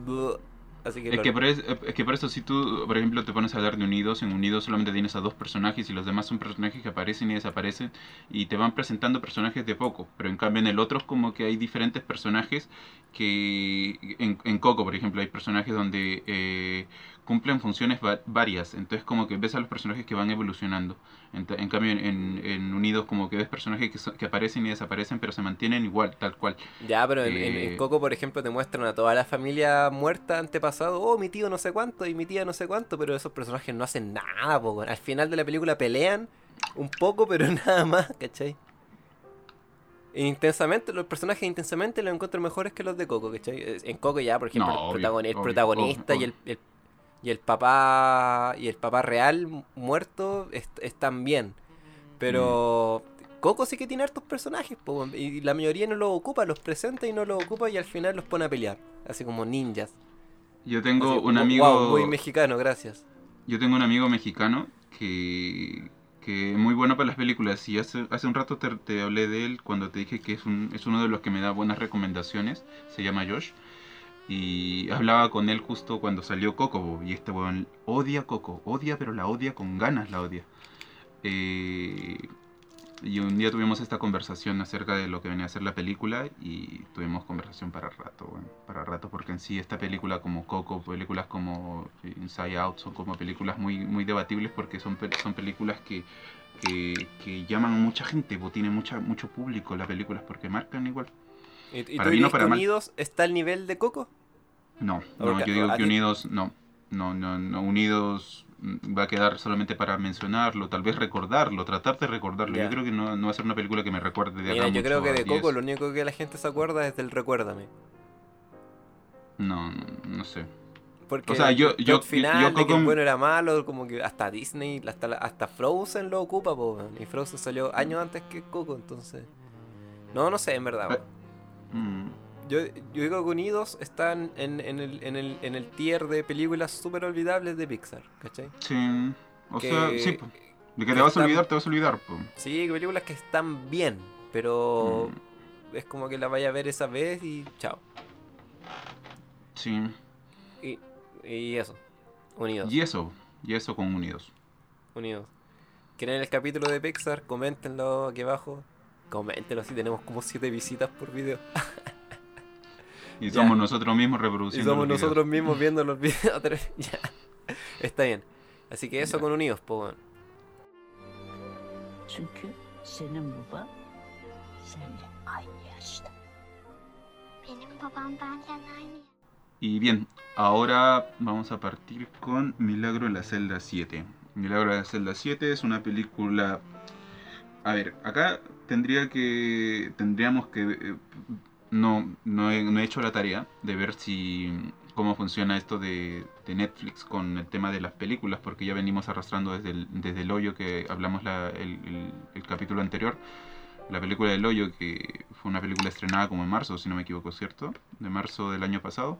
Así que. Es que, por es, es que por eso si tú, por ejemplo, te pones a hablar de Unidos, en Unidos solamente tienes a dos personajes y los demás son personajes que aparecen y desaparecen y te van presentando personajes de poco, pero en cambio en el otro es como que hay diferentes personajes que en, en Coco, por ejemplo, hay personajes donde eh, cumplen funciones va- varias, entonces como que ves a los personajes que van evolucionando. En, en cambio en, Unidos como que ves personajes que, so- que aparecen y desaparecen, pero se mantienen igual, tal cual. Ya, pero en, en- en eh, Coco, por ejemplo, te muestran a toda la familia muerta antepasado. Oh, mi tío no sé cuánto y mi tía no sé cuánto, pero esos personajes no hacen nada, po. Al final de la película pelean un poco, pero nada más, ¿cachai? Intensamente, los personajes intensamente los encuentro mejores que los de Coco, ¿cachai? Es- En Coco ya, por ejemplo, No, el, obvio, protagon- el obvio, protagonista obvio, y el, el- Y el papá y el papá real mu- muerto est- están bien. Pero Coco sí que tiene hartos personajes, po, y la mayoría no los ocupa, los presenta y no los ocupa y al final los pone a pelear, así como ninjas. Yo tengo Así, un wow, amigo. muy mexicano, gracias. Yo tengo un amigo mexicano que, que es muy bueno para las películas y hace, hace un rato te, te hablé de él cuando te dije que es, un, es uno de los que me da buenas recomendaciones, se llama Josh. Y hablaba con él justo cuando salió Coco y este weón odia Coco, odia pero la odia con ganas, la odia. Eh, y un día tuvimos esta conversación acerca de lo que venía a ser la película y tuvimos conversación para rato, para rato porque en sí esta película como Coco, películas como Inside Out son como películas muy, muy debatibles porque son, son películas que, que, llaman a mucha gente, tienen mucha, mucho público las películas porque marcan igual. ¿Y, y Para tú dirías para que mal. Unidos está al nivel de Coco? No, no, Porque yo digo que ti- Unidos no, no, no, no, Unidos va a quedar solamente para mencionarlo, tal vez recordarlo, tratar de recordarlo. Yo creo que no, no va a ser una película que me recuerde de Mira, acá yo creo que de Coco 10. lo único que la gente se acuerda es del Recuérdame. No, no, no sé. Porque O sea, yo- yo- final yo de que el bueno era malo, como que hasta Disney, hasta, hasta Frozen lo ocupa, po, y Frozen salió años antes que Coco, entonces... No, no sé, en verdad. Eh. Mm, Yo, yo digo que Unidos están en, en, el, en, el, en el tier de películas súper olvidables de Pixar, ¿cachai? sí, o Que- sea, sí, po. de que que te vas a olvidar, te vas a olvidar. po. Sí, películas que están bien, pero Mm, es como que la vaya a ver esa vez y chao. sí, Y, y eso, Unidos. y eso, y eso con Unidos. Unidos. ¿Quieren el capítulo de Pixar? Coméntenlo aquí abajo. Coméntenlo si tenemos como 7 visitas por video. Y Ya. somos nosotros mismos Y reproduciendo. somos los videos. nosotros mismos viendo los videos. otra vez. ya. Está bien. Así que eso Ya. con Unidos, aynı. Y bien, ahora vamos a partir con Milagro en la celda 7. Milagro en la celda 7 es una película... A ver, acá tendría que tendríamos que eh, no no he, no he hecho la tarea de ver si cómo funciona esto de, de Netflix con el tema de las películas porque ya venimos arrastrando desde el, desde el hoyo que hablamos la- el, el- el capítulo anterior. La película del hoyo que fue una película estrenada como en marzo si no me equivoco cierto de marzo del año pasado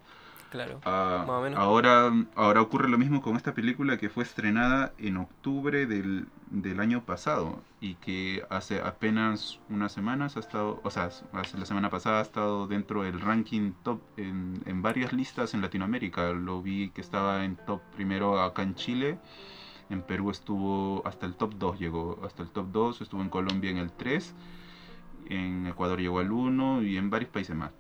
Claro. Ah, Más o menos. ahora, ahora ocurre lo mismo con esta película que fue estrenada en octubre del, del año pasado y que hace apenas unas semanas ha estado, o sea, hace la semana pasada ha estado dentro del ranking top en, en varias listas en Latinoamérica. Lo vi que estaba en top primero acá en Chile. En Perú estuvo hasta el top 2, llegó hasta el top 2, estuvo en Colombia en el 3, en Ecuador llegó al 1 y en varios países más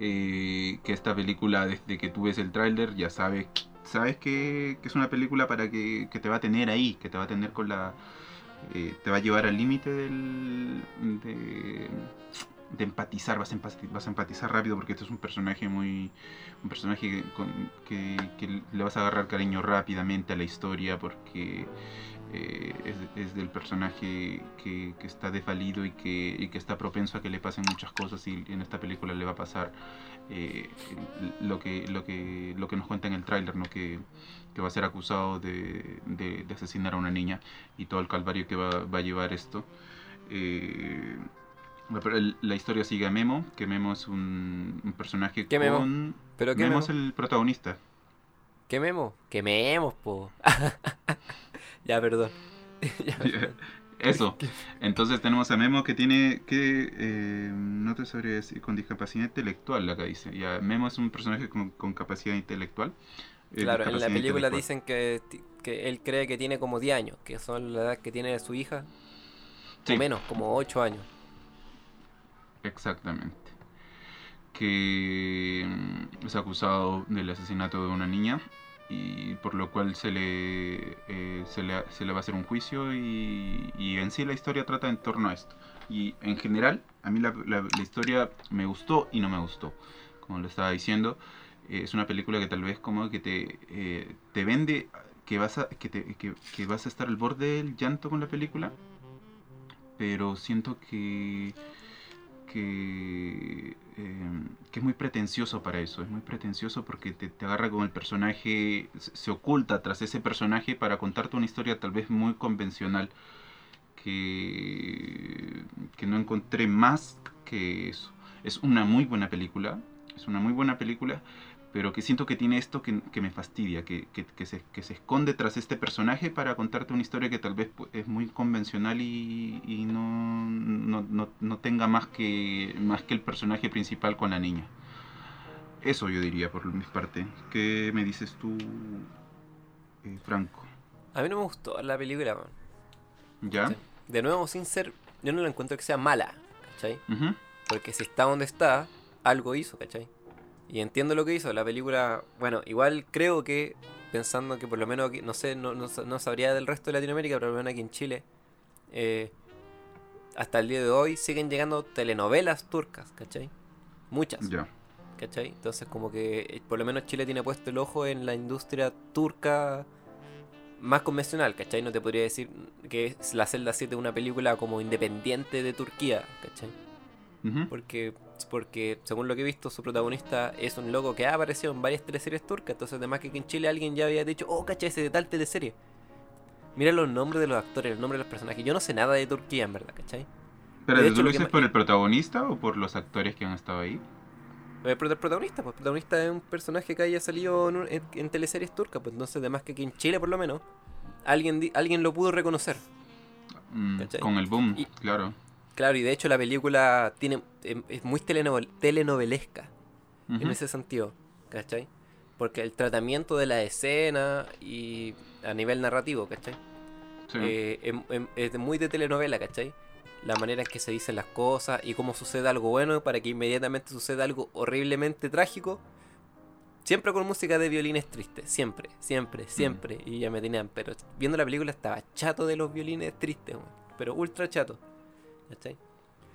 eh, que esta película, desde que tú ves el tráiler, ya sabes, sabes que, es una película para que, que te va a tener ahí, que te va a tener con la... eh, te va a llevar al límite del... De, de empatizar, vas a empatizar, vas a empatizar rápido porque este es un personaje muy... Un personaje que, que, que le vas a agarrar cariño rápidamente a la historia porque eh, es, es del personaje que, que está desvalido y que, y que está propenso a que le pasen muchas cosas y en esta película le va a pasar eh, lo, que, lo, que, lo que nos cuenta en el tráiler, ¿no? que, que va a ser acusado de, de- de asesinar a una niña y todo el calvario que va, va a llevar esto. Eh, la, historia sigue a Memo, que Memo es un, un personaje ¿Qué Memo? con... ¿Pero qué Memo memo? es el protagonista. ¿Qué memo? ¿Qué memos, po? ya, perdón. Ya, perdón. Eso. Entonces tenemos a Memo que tiene que eh, no te sabría decir con discapacidad intelectual acá dice. Ya Memo es un personaje con, con capacidad intelectual. eh, Claro, en la película dicen que, que él cree que tiene como 10 años, que son la edad que tiene su hija, Sí, o menos, como 8 años. Exactamente. Que mm, es acusado del asesinato de una niña y por lo cual se le, eh, se le, se le va a hacer un juicio y, y en sí la historia trata en torno a esto. Y en general, a mí la, la- la historia me gustó y no me gustó. Como lo estaba diciendo, eh, es una película que tal vez como que te, eh, te vende que vas, a, que, te- que- que vas a estar al borde del llanto con la película, pero siento que que, eh, que es muy pretencioso para eso. Es muy pretencioso porque te, te agarra con el personaje, se, se oculta tras ese personaje para contarte una historia tal vez muy convencional que, que no encontré más que eso. Es una muy buena película, es una muy buena película, pero que siento que tiene esto que, que me fastidia, que, que, que se, que se esconde tras este personaje para contarte una historia que tal vez pu- es muy convencional y, y no, no, no, no tenga más que, más que el personaje principal con la niña. Eso yo diría por mi parte. ¿Qué me dices tú, eh, Franco? A mí no me gustó la película, man. ¿Ya? Sí. De nuevo, sin ser. Yo no la encuentro que sea mala, ¿cachai? Porque si está donde está, algo hizo, ¿cachai? Y entiendo lo que hizo. La película, bueno, igual creo que, pensando que por lo menos, aquí- no sé, no, no, no sabría del resto de Latinoamérica, pero por lo menos aquí en Chile, eh, hasta el día de hoy siguen llegando telenovelas turcas, ¿cachai? Muchas. Ya. ¿cachai? Entonces como que eh, por lo menos Chile tiene puesto el ojo en la industria turca más convencional, ¿cachai? No te podría decir que es La Celda 7 una película como independiente de Turquía, ¿cachai? Porque, porque según lo que he visto, su protagonista es un loco que ha aparecido en varias teleseries turcas, entonces además que aquí en Chile alguien ya había dicho, oh, ¿cachai? Ese de tal teleserie. Mira los nombres de los actores, los nombres de los personajes. Yo no sé nada de Turquía, en verdad, ¿cachai? Pero De hecho, ¿tú lo dices por el protagonista o por los actores que han estado ahí? El prota- el protagonista, pues el protagonista es un personaje que haya salido en, un- en- en teleseries turcas, pues entonces además que aquí en Chile por lo menos, alguien, alguien lo pudo reconocer. Mm, con el boom, Y- claro. Claro, y de hecho la película tiene em, es muy telenovel- telenovelesca en ese sentido, ¿cachai? Porque el tratamiento de la escena y a nivel narrativo, ¿cachai? Sí. Eh, em- em- es muy de telenovela, ¿cachai? La manera en que se dicen las cosas y cómo sucede algo bueno para que inmediatamente suceda algo horriblemente trágico. Siempre con música de violines tristes, siempre, siempre, siempre. Y ya me tenían, pero viendo la película estaba chato de los violines tristes, pero ultra chato. ¿Cachai?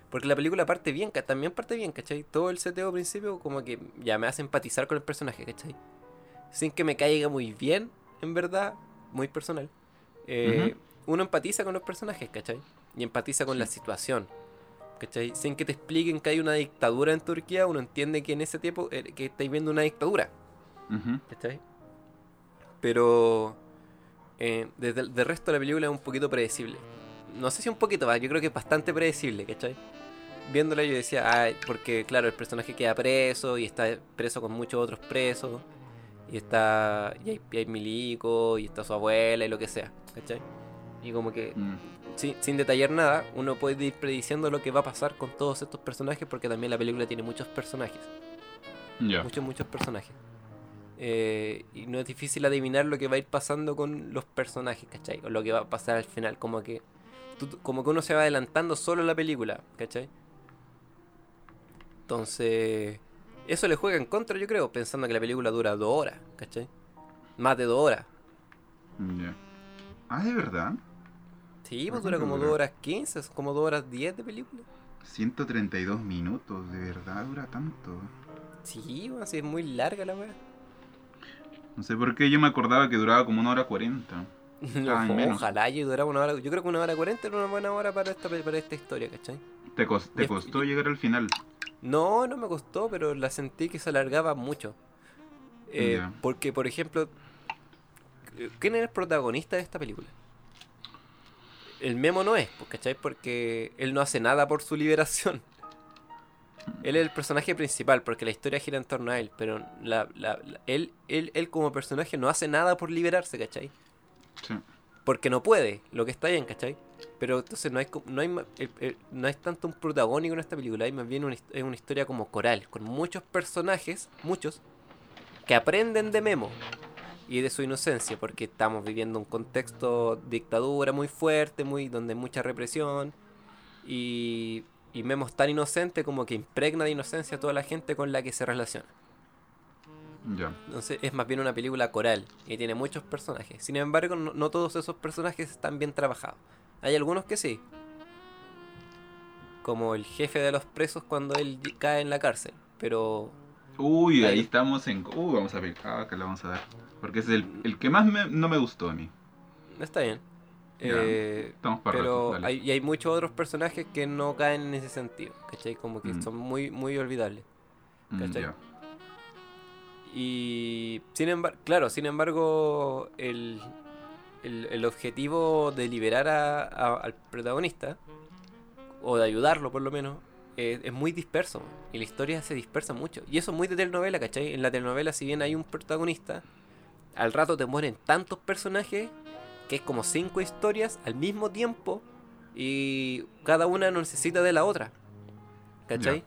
Porque la película parte bien, también parte bien, ¿cachai? Todo el seteo al principio como que ya me hace empatizar con el personaje, ¿cachai? Sin que me caiga muy bien, en verdad, muy personal. Eh, Uno empatiza con los personajes, ¿cachai? Y empatiza con la situación, ¿cachai? Sin que te expliquen que hay una dictadura en Turquía, uno entiende que en ese tiempo eh, que estáis viendo una dictadura. Pero eh, desde el del resto de la película es un poquito predecible. No sé si un poquito más, yo creo que es bastante predecible, ¿cachai? Viéndola yo decía, ay, porque claro, el personaje queda preso y está preso con muchos otros presos. Y está. Y hay, y hay milico, y está su abuela y lo que sea, ¿cachai? Y como que Mm, sin detallar nada, uno puede ir prediciendo lo que va a pasar con todos estos personajes porque también la película tiene muchos personajes. Muchos, muchos personajes. Eh, y no es difícil adivinar lo que va a ir pasando con los personajes, ¿cachai? O lo que va a pasar al final, como que tú- como que uno se va adelantando solo en la película, ¿cachai? Entonces, eso le juega en contra, yo creo, pensando que la película dura dos horas, ¿cachai? Más de dos horas. Ya. Ah, ¿de verdad? Sí, pues ¿Cuánto dura como dura? dos horas quince, son como dos horas diez de película. 132 minutos, ¿de verdad dura tanto? Sí, bueno, sí, es muy larga la wea. No sé por qué yo me acordaba que duraba como una hora 40. Menos. ojalá y durara una hora. Yo creo que una hora cuarenta era una buena hora para esta, para esta historia, ¿cachai? ¿Te, costó llegar al final? No, no me costó, pero la sentí que se alargaba mucho. Eh. Porque, por ejemplo, ¿quién es el protagonista de esta película? El Memo no es, pues, ¿cachai? Porque él no hace nada por su liberación. Él es el personaje principal, porque la historia gira en torno a él, pero la, la- la- él, él, él como personaje no hace nada por liberarse, ¿cachai? Porque no puede, lo que está bien, ¿cachai? Pero entonces no hay, no hay, no hay tanto un protagónico en esta película, hay más bien una, es una historia como coral, con muchos personajes, muchos, que aprenden de Memo y de su inocencia, porque estamos viviendo un contexto dictadura muy fuerte, muy donde hay mucha represión, y, y Memo es tan inocente como que impregna de inocencia a toda la gente con la que se relaciona. Ya. Entonces es más bien una película coral y tiene muchos personajes. Sin embargo, no, no todos esos personajes están bien trabajados. Hay algunos que sí. Como el jefe de los presos cuando él cae en la cárcel. Pero Uy, ahí Ahí. estamos en... Uh, vamos a ver. Ah, que la vamos a dar. Porque es el, el que más me- no me gustó a mí. está bien. Eh, Estamos para pero rato, hay, y hay muchos otros personajes que no caen en ese sentido, ¿cachai? Como que Mm. son muy, muy olvidables. Mm, ¿cachai? Y sin embargo, claro, sin embargo, el, el, el objetivo de liberar a- a- al protagonista, o de ayudarlo por lo menos, es muy disperso. Y la historia se dispersa mucho. Y eso es muy de telenovela, ¿cachai? En la telenovela, si bien hay un protagonista, al rato te mueren tantos personajes que es como cinco historias al mismo tiempo y cada una no necesita de la otra. ¿Cachai?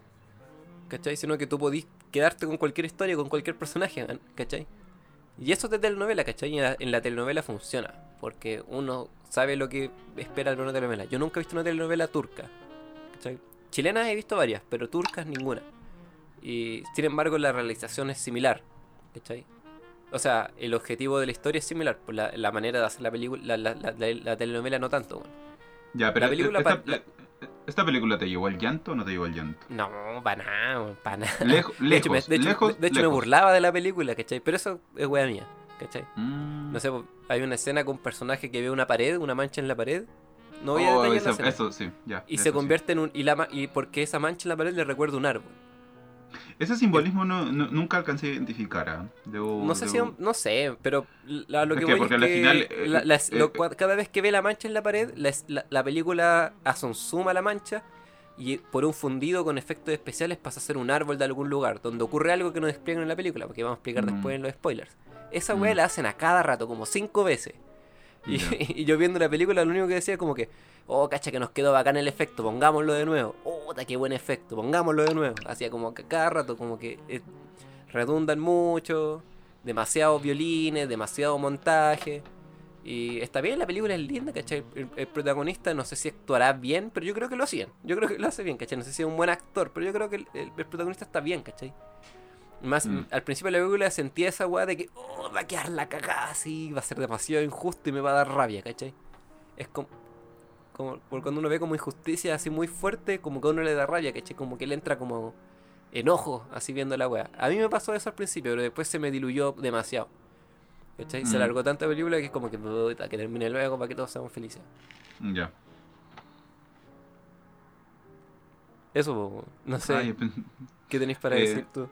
¿Cachai? Sino que tú podís quedarte con cualquier historia, con cualquier personaje, ¿cachai? Y eso es de telenovela, ¿cachai? Y en la, en la telenovela funciona, porque uno sabe lo que espera de una telenovela. Yo nunca he visto una telenovela turca, ¿cachai? Chilenas he visto varias, pero turcas ninguna. Y sin embargo la realización es similar, ¿cachai? O sea, el objetivo de la historia es similar, por la, la manera de hacer la película, la, la- la- la- la telenovela no tanto. weón. Ya, pero la película esta, ¿esta película te llevó al llanto o no te llevó al llanto? No, para nada, para nada. Lejos, De hecho, me, lejos, de hecho- lejos, de hecho me burlaba de la película, ¿cachai? Pero eso es wea mía, ¿cachai? Mm. No sé, hay una escena con un personaje que ve una pared, una mancha en la pared. No voy a Oh, detallar la eso, escena. eso sí, ya. y se sí. convierte en un. Y, la, y porque esa mancha en la pared le recuerda un árbol. Ese simbolismo no, no- nunca alcancé a identificar. ¿ah? Debo- No sé si. No sé, pero la- lo Es que voy es que final, eh, la- eh, lo- eh, cada vez que ve la mancha en la pared, la, película hace un zoom a la mancha y por un fundido con efectos especiales pasa a ser un árbol de algún lugar, donde ocurre algo que no despliegan en la película, porque vamos a explicar Mm. después en los spoilers. Esa weá Mm. la hacen a cada rato, como cinco veces. Y, yo viendo la película lo único que decía es como que, oh, cacha que nos quedó bacán el efecto, pongámoslo de nuevo. Oh, qué buen efecto, pongámoslo de nuevo. Hacía como que cada rato como que eh, redundan mucho, demasiados violines, demasiado montaje. Y está bien, la película es linda, ¿cachai? El, el protagonista no sé si actuará bien, pero yo creo que lo hacían. Yo creo que lo hace bien, ¿cachai? No sé si es un buen actor, pero yo creo que el, el- el protagonista está bien, ¿cachai? Más, Mm. al principio de la película sentía esa weá de que, oh, va a quedar la cagada así, va a ser demasiado injusto y me va a dar rabia, ¿cachai? Es como, como por cuando uno ve como injusticia así muy fuerte, como que a uno le da rabia, ¿cachai? Como que le entra como enojo así viendo la weá. A mí me pasó eso al principio, pero después se me diluyó demasiado. ¿Cachai? Se Mm. alargó tanta película que es como que, que termine luego para que todos seamos felices. Ya. Eso, no sé, Ay, ¿qué tenéis para eh, decir tú?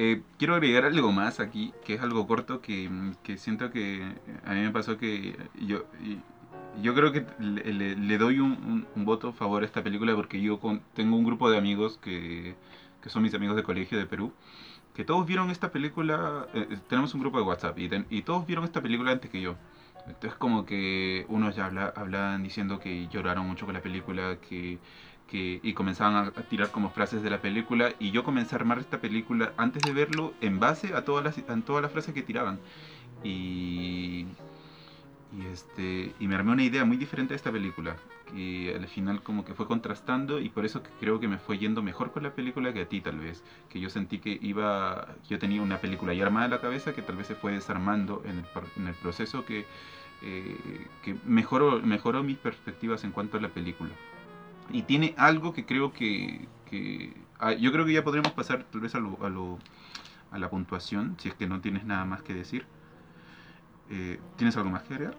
Eh, quiero agregar algo más aquí, que es algo corto, que, que siento que a mí me pasó que yo, yo creo que le, doy un, voto a favor a esta película porque yo con- tengo un grupo de amigos que, que son mis amigos de colegio de Perú, que todos vieron esta película, eh, eh, tenemos un grupo de WhatsApp y, ten- y todos vieron esta película antes que yo. Entonces como que unos ya habla- hablaban diciendo que lloraron mucho con la película, que, que y comenzaban a, tirar como frases de la película y yo comencé a armar esta película antes de verlo en base a todas las, todas las frases que tiraban. Y, y, este, y me armé una idea muy diferente de esta película, que al final como que fue contrastando y por eso creo que me fue yendo mejor con la película que a ti tal vez, que yo sentí que iba, yo tenía una película ya armada en la cabeza que tal vez se fue desarmando en el, en el proceso que, eh, que mejoró, mejoró mis perspectivas en cuanto a la película. Y tiene algo que creo que, que ah, yo creo que ya podremos pasar tal vez a lo, a lo a la puntuación, si es que no tienes nada más que decir. Eh, ¿Tienes algo más que agregar?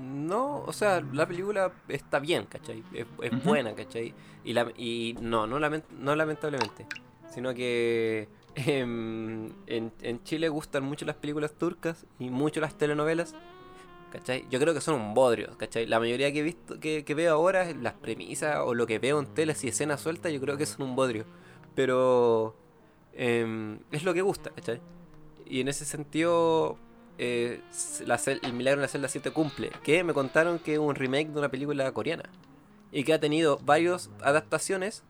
No, o sea, la película está bien, ¿cachai? Es, es buena, ¿cachai? Y, la, y no, no, lament- no lamentablemente, sino que em, en, en Chile gustan mucho las películas turcas y mucho las telenovelas, ¿cachai? Yo creo que son un bodrio, ¿cachai? La mayoría que he visto, que, que veo ahora, las premisas o lo que veo en telas y escenas sueltas, yo creo que son un bodrio. Pero em, es lo que gusta, ¿cachai? Y en ese sentido, eh, la cel- el milagro en la celda 7 cumple. Que me contaron que es un remake de una película coreana. Y que ha tenido varias adaptaciones,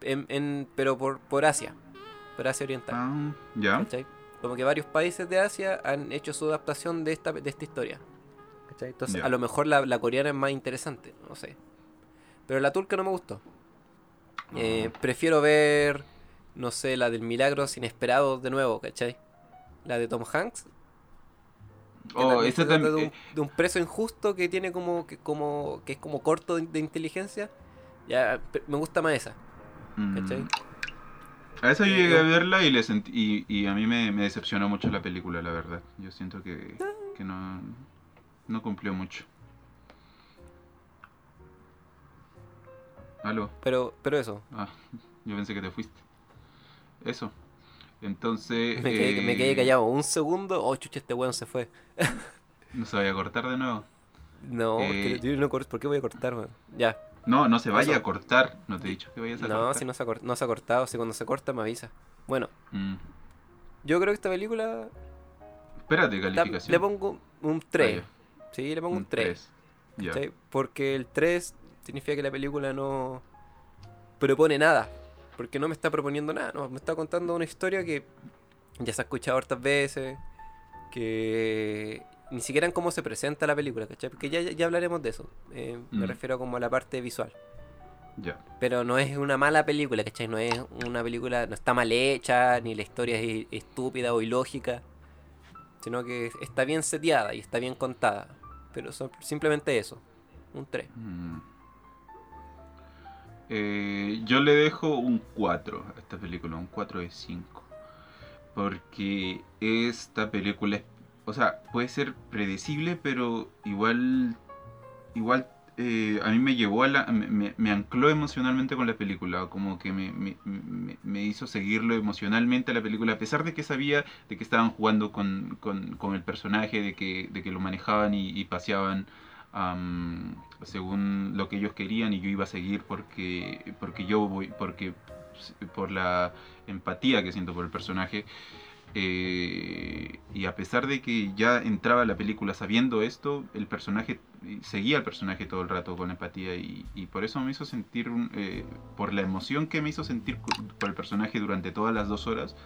en, en- pero por, por Asia. Por Asia Oriental. Ah, ya. Como que varios países de Asia han hecho su adaptación de esta, de esta historia. ¿cachai? Entonces, a lo mejor la, la coreana es más interesante, no sé. Pero la turca no me gustó. Eh, Ah. prefiero ver, no sé, la del Milagros Inesperados de nuevo, ¿cachai? La de Tom Hanks. Oh, de, un, de un preso injusto que tiene como que, como, que es como corto de, de inteligencia. Ya, me gusta más esa, mm, ¿cachai? A esa yo eh, llegué a eh. verla y, le sentí, y, a mí me, me, decepcionó mucho la película, la verdad. Yo siento que, que no, no cumplió mucho. Aló. Pero, pero eso. Ah, yo pensé que te fuiste. Eso. Entonces. Eh, me quedé, callado un segundo. Oh, chucha, este weón se fue. ¿No se vaya a cortar de nuevo? No, eh... yo no ¿por qué voy a cortar, man? Ya. No, no se vaya Eso. a cortar. No te he dicho que vayas a No, cortar. si no se, ha cort- no se ha cortado. Si cuando se corta me avisa. Bueno, Mm. yo creo que esta película Espérate, la- calificación. le pongo un 3. Ah, Sí, le pongo un Un 3. tres. Ya. ¿cachai? Porque el 3 significa que la película no propone nada. Porque no me está proponiendo nada. No, me está contando una historia que ya se ha escuchado hartas veces. Que ni siquiera en cómo se presenta la película, ¿cachai? Porque ya, ya hablaremos de eso. Eh, Me Mm. refiero como a la parte visual. Ya. Pero no es una mala película, ¿cachai? No es una película, no está mal hecha, ni la historia es estúpida o ilógica. Sino que está bien seteada y está bien contada. Pero son simplemente eso. Un 3. Mm. Eh, yo le dejo un 4 a esta película, un 4 de 5. Porque esta película, es- o sea, puede ser predecible, pero igual, igual eh, a mí me llevó a la, me, me- ancló emocionalmente con la película, como que me, me- me- hizo seguirlo emocionalmente a la película, a pesar de que sabía de que estaban jugando con, con- con el personaje, de que, de que lo manejaban y, y paseaban am, según lo que ellos querían y yo iba a seguir porque porque yo voy porque por la empatía que siento por el personaje eh, y a pesar de que ya entraba la película sabiendo esto el personaje seguía al personaje todo el rato con empatía y, y por eso me hizo sentir eh, por la emoción que me hizo sentir por el personaje durante todas las dos horas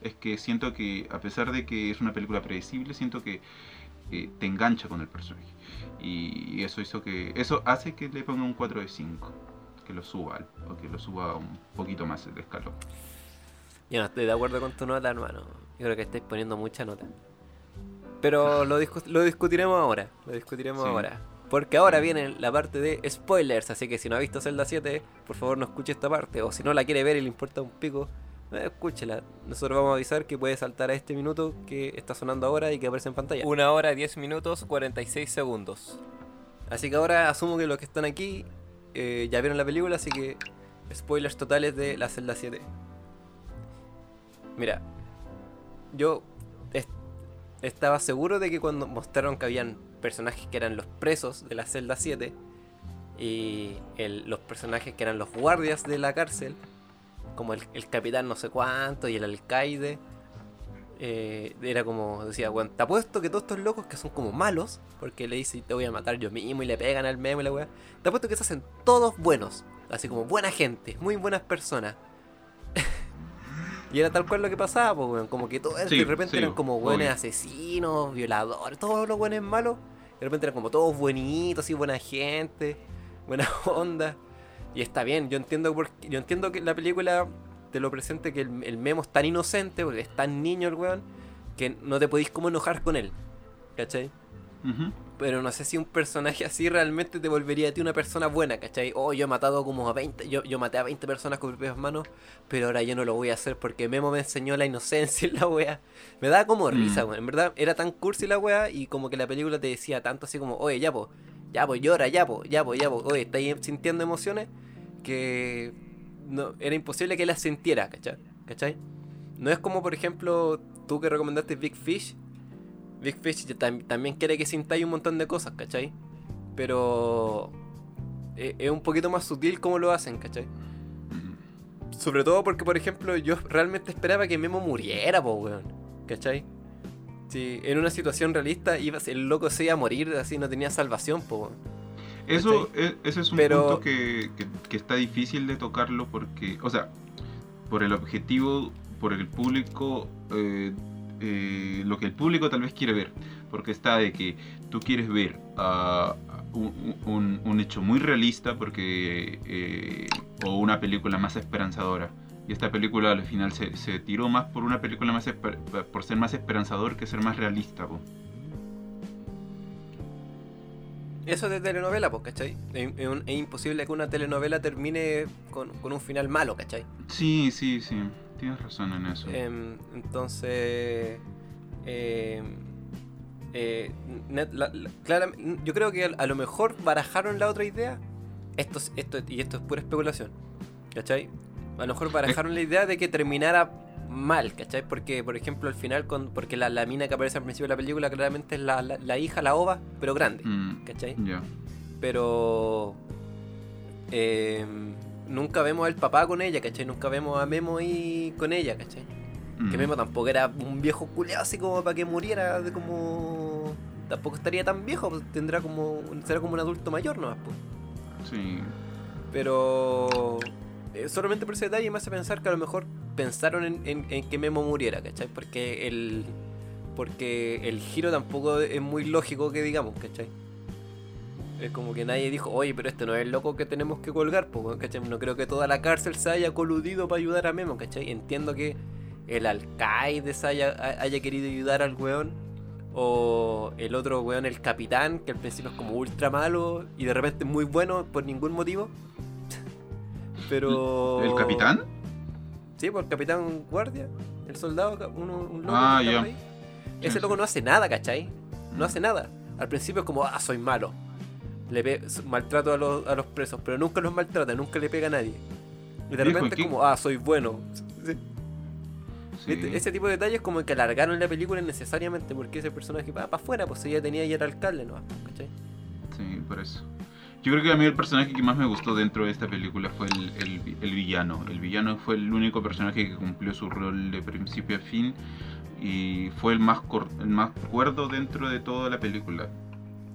es que siento que a pesar de que es una película predecible siento que eh, te engancha con el personaje. Y eso hizo que eso hace que le ponga un 4 de 5 que lo suba o que lo suba un poquito más el escalón Yo no estoy de acuerdo con tu nota, hermano. Yo creo que estáis poniendo mucha nota. Pero lo, discu- lo discutiremos ahora. Lo discutiremos Sí. ahora. Porque ahora viene la parte de spoilers. Así que si no ha visto Zelda 7, por favor no escuche esta parte. O si no la quiere ver y le importa un pico, eh, escúchela. Nosotros vamos a avisar que puede saltar a este minuto que está sonando ahora y que aparece en pantalla. Una hora, 10 minutos, 46 segundos. Así que ahora asumo que los que están aquí eh, ya vieron la película, así que spoilers totales de la Zelda 7. Mira, yo est- estaba seguro de que cuando mostraron que habían personajes que eran los presos de la celda 7 y los personajes que eran los guardias de la cárcel, como el, capitán no sé cuánto y el alcaide, eh, era como, decía, bueno, te apuesto que todos estos locos que son como malos, porque le dice te voy a matar yo mismo y le pegan al memo y la weá, te apuesto que se hacen todos buenos, así como buena gente, muy buenas personas. Y era tal cual lo que pasaba, pues, weón. Como que todos Sí, de repente sí, eran como buenos obvio. asesinos, violadores, todos los buenos malos. De repente eran como todos buenitos, y buena gente, buena onda. Y está bien, yo entiendo por- yo entiendo que la película te lo presente que el, el memo es tan inocente, porque es tan niño el weón, que no te podéis como enojar con él. ¿Cachai? Ujú. Pero no sé si un personaje así realmente te volvería a ti una persona buena, ¿cachai? Oh, yo he matado como a 20, yo, yo maté a 20 personas con mis propias manos, pero ahora yo no lo voy a hacer porque Memo me enseñó la inocencia en la wea. Me da como risa, Mm. weón. En verdad, era tan cursi la wea y como que la película te decía tanto así como, oye, ya po, ya po, llora, ya po, ya po, ya po, oye, estáis sintiendo emociones que no, era imposible que las sintiera, ¿cachai? ¿cachai? No es como, por ejemplo, tú que recomendaste Big Fish, Big Fish también quiere que sintáis un montón de cosas, ¿cachai? Pero eh, es un poquito más sutil como lo hacen, ¿cachai? Sobre todo porque, por ejemplo, yo realmente esperaba que Memo muriera, po, weón. ¿Cachai? Si en una situación realista iba, el loco se iba a morir, así no tenía salvación, po, weón. Eso, es, ese es un Pero- punto que, que- que está difícil de tocarlo porque, o sea, por el objetivo, por el público, eh, eh, lo que el público tal vez quiere ver, porque está de que tú quieres ver ah, un, un- un hecho muy realista porque eh, o una película más esperanzadora. Y esta película al final se, se tiró más por una película más esper- por ser más esperanzador que ser más realista. po. Eso de telenovela, pues, ¿cachai? Es, es un- es imposible que una telenovela termine con, con un final malo, ¿cachai? Sí, sí, sí, tienes razón en eso. Em, entonces, em, eh, net- la- la- claramente- yo creo que a, lo mejor barajaron la otra idea esto, es- esto, y esto es pura especulación, ¿cachai? A lo mejor barajaron la idea de que terminara mal, ¿cachai? Porque, por ejemplo, al final, con, porque la, la mina que aparece al principio de la película claramente es la, la, la hija, la ova, pero grande, Mm, ¿cachai? Pero eh, nunca vemos al papá con ella, ¿cachai? Nunca vemos a Memo ahí con ella, ¿cachai? Que Mm. Memo tampoco era un viejo culeado así como para que muriera de como... Tampoco estaría tan viejo, pues, tendrá como... Será como un adulto mayor nomás, pues. Sí. Pero... eh, solamente por ese detalle me hace pensar que a lo mejor pensaron en, en- en que Memo muriera, ¿cachai? Porque el... Porque el giro tampoco es muy lógico que digamos, ¿cachai? Es como que nadie dijo, oye, pero este no es el loco que tenemos que colgar, pues, weón", ¿cachai? No creo que toda la cárcel se haya coludido para ayudar a Memo, ¿cachai? Entiendo que el alcaide se haya, ha- haya querido ayudar al weón, o el otro weón, el capitán, que al principio es como ultra malo y de repente muy bueno por ningún motivo. Pero. ¿El capitán? Sí, por el capitán guardia, el soldado, uno, un loco Ah, que. Sí, Ese loco no hace nada, ¿cachai? No hace nada. Al principio es como, ah, soy malo. Le pe- maltrato a los, a los presos, pero nunca los maltrata, nunca le pega a nadie. Y de repente es como, ah, soy bueno. Sí. Sí. Este- Ese tipo de detalles como que alargaron la película innecesariamente porque ese personaje va para afuera, pues ella tenía ya era alcalde, ¿no? ¿Cachai? Sí, por eso. Yo creo que a mí el personaje que más me gustó dentro de esta película fue el, el- el villano. El villano fue el único personaje que cumplió su rol de principio a fin y fue el más, cor- el más cuerdo dentro de toda la película.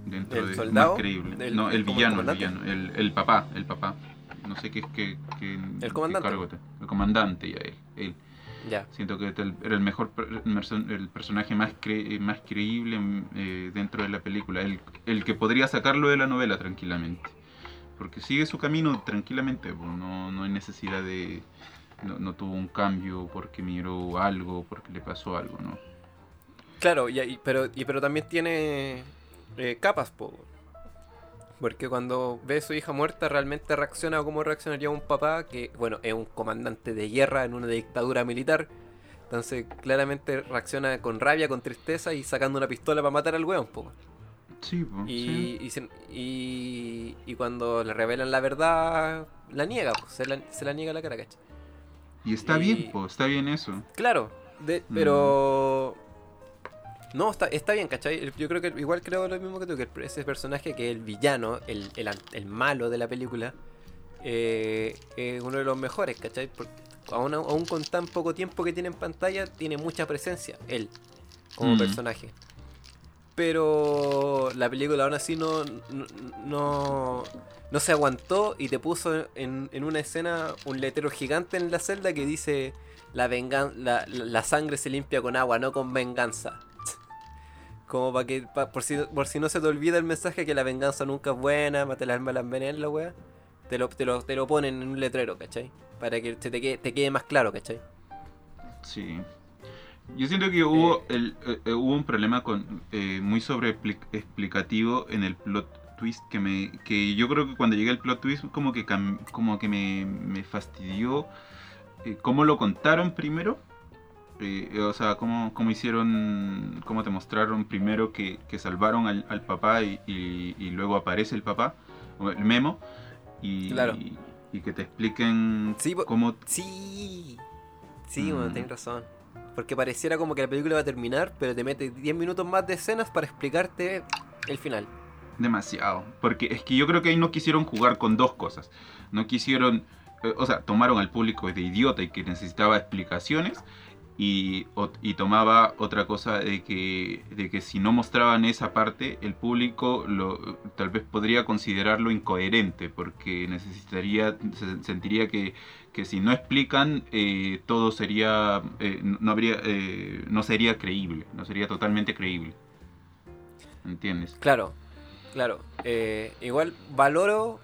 Dentro ¿El de, soldado? Más creíble. ¿El- no, el villano, el villano. El, el papá, el papá. No sé qué es que... que ¿El comandante? qué cargo te- el comandante, ya él. él. Ya. Siento que era el mejor el personaje más cre- más creíble mm, eh, dentro de la película, el, el que podría sacarlo de la novela tranquilamente. Porque sigue su camino tranquilamente, pues, no, no hay necesidad de... No, no tuvo un cambio porque miró algo, porque le pasó algo, ¿no? Claro, y, y- pero, y, pero también tiene eh, capas, po. Porque cuando ve a su hija muerta, realmente reacciona como reaccionaría un papá que, bueno, es un comandante de guerra en una dictadura militar. Entonces, claramente reacciona con rabia, con tristeza y sacando una pistola para matar al weón, po. Sí, Y, sí. y, y, y cuando le revelan la verdad, la niega, po, se, la, se la niega la cara, ¿cachai? Y está bien, pues, está bien eso. Claro, de- Mm. No, está, está bien, ¿cachai? Yo creo que igual creo lo mismo que tú, que ese personaje que es el villano, el, el, el malo de la película, eh, es uno de los mejores, ¿cachai? Porque aún, aún con tan poco tiempo que tiene en pantalla, tiene mucha presencia, él, como Mm. personaje. Pero la película aún así no, no, no, no se aguantó y te puso en, en una escena un letrero gigante en la celda que dice la, vengan la, la- la sangre se limpia con agua, no con venganza. Como para que, pa- por, si, por si no se te olvida el mensaje que la venganza nunca es buena, mate las almas, las envenenan, la wea. Te lo, te, lo, te lo ponen en un letrero, ¿cachai? Para que se te quede, te quede más claro, ¿cachai? Sí. Yo siento que hubo, el, eh, eh, hubo un problema con eh, muy sobre explicativo en el plot twist que me que yo creo que cuando llegué al plot twist como que como que me, me fastidió eh, cómo lo contaron primero eh, eh, o sea cómo, cómo hicieron cómo te mostraron primero que, que salvaron al, al papá y, y- y luego aparece el papá el memo y, Claro. y, y que te expliquen Sí, cómo Sí, sí, bueno, Mm. tenés razón. Porque pareciera como que la película va a terminar, pero te mete 10 minutos más de escenas para explicarte el final. Demasiado. Porque es que yo creo que ahí no quisieron jugar con dos cosas. No quisieron, eh, o sea, tomaron al público de idiota y que necesitaba explicaciones. Y, y tomaba otra cosa de que, de que si no mostraban esa parte, el público lo, tal vez podría considerarlo incoherente, porque necesitaría, se- sentiría que, que si no explican, eh, todo sería, eh, no, habría, eh, no sería creíble, no sería totalmente creíble. ¿Entiendes? Claro, claro. Eh, igual valoro,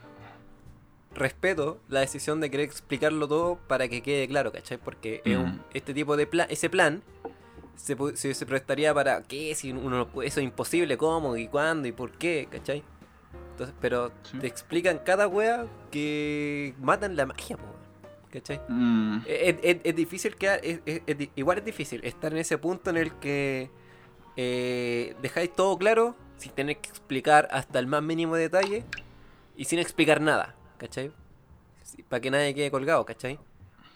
respeto la decisión de querer explicarlo todo para que quede claro, ¿cachai? Porque es un- Mm. este tipo de plan, ese plan se, se, se prestaría para qué, si uno eso es imposible, cómo y cuándo y por qué, ¿cachai? Entonces, pero Sí. te explican cada wea que matan la magia, po, ¿cachai? Mm, Es, es- es difícil quedar. es- igual es difícil estar en ese punto en el que eh, dejáis todo claro sin tener que explicar hasta el más mínimo detalle y sin explicar nada. ¿Cachai? para que nadie quede colgado, ¿cachai?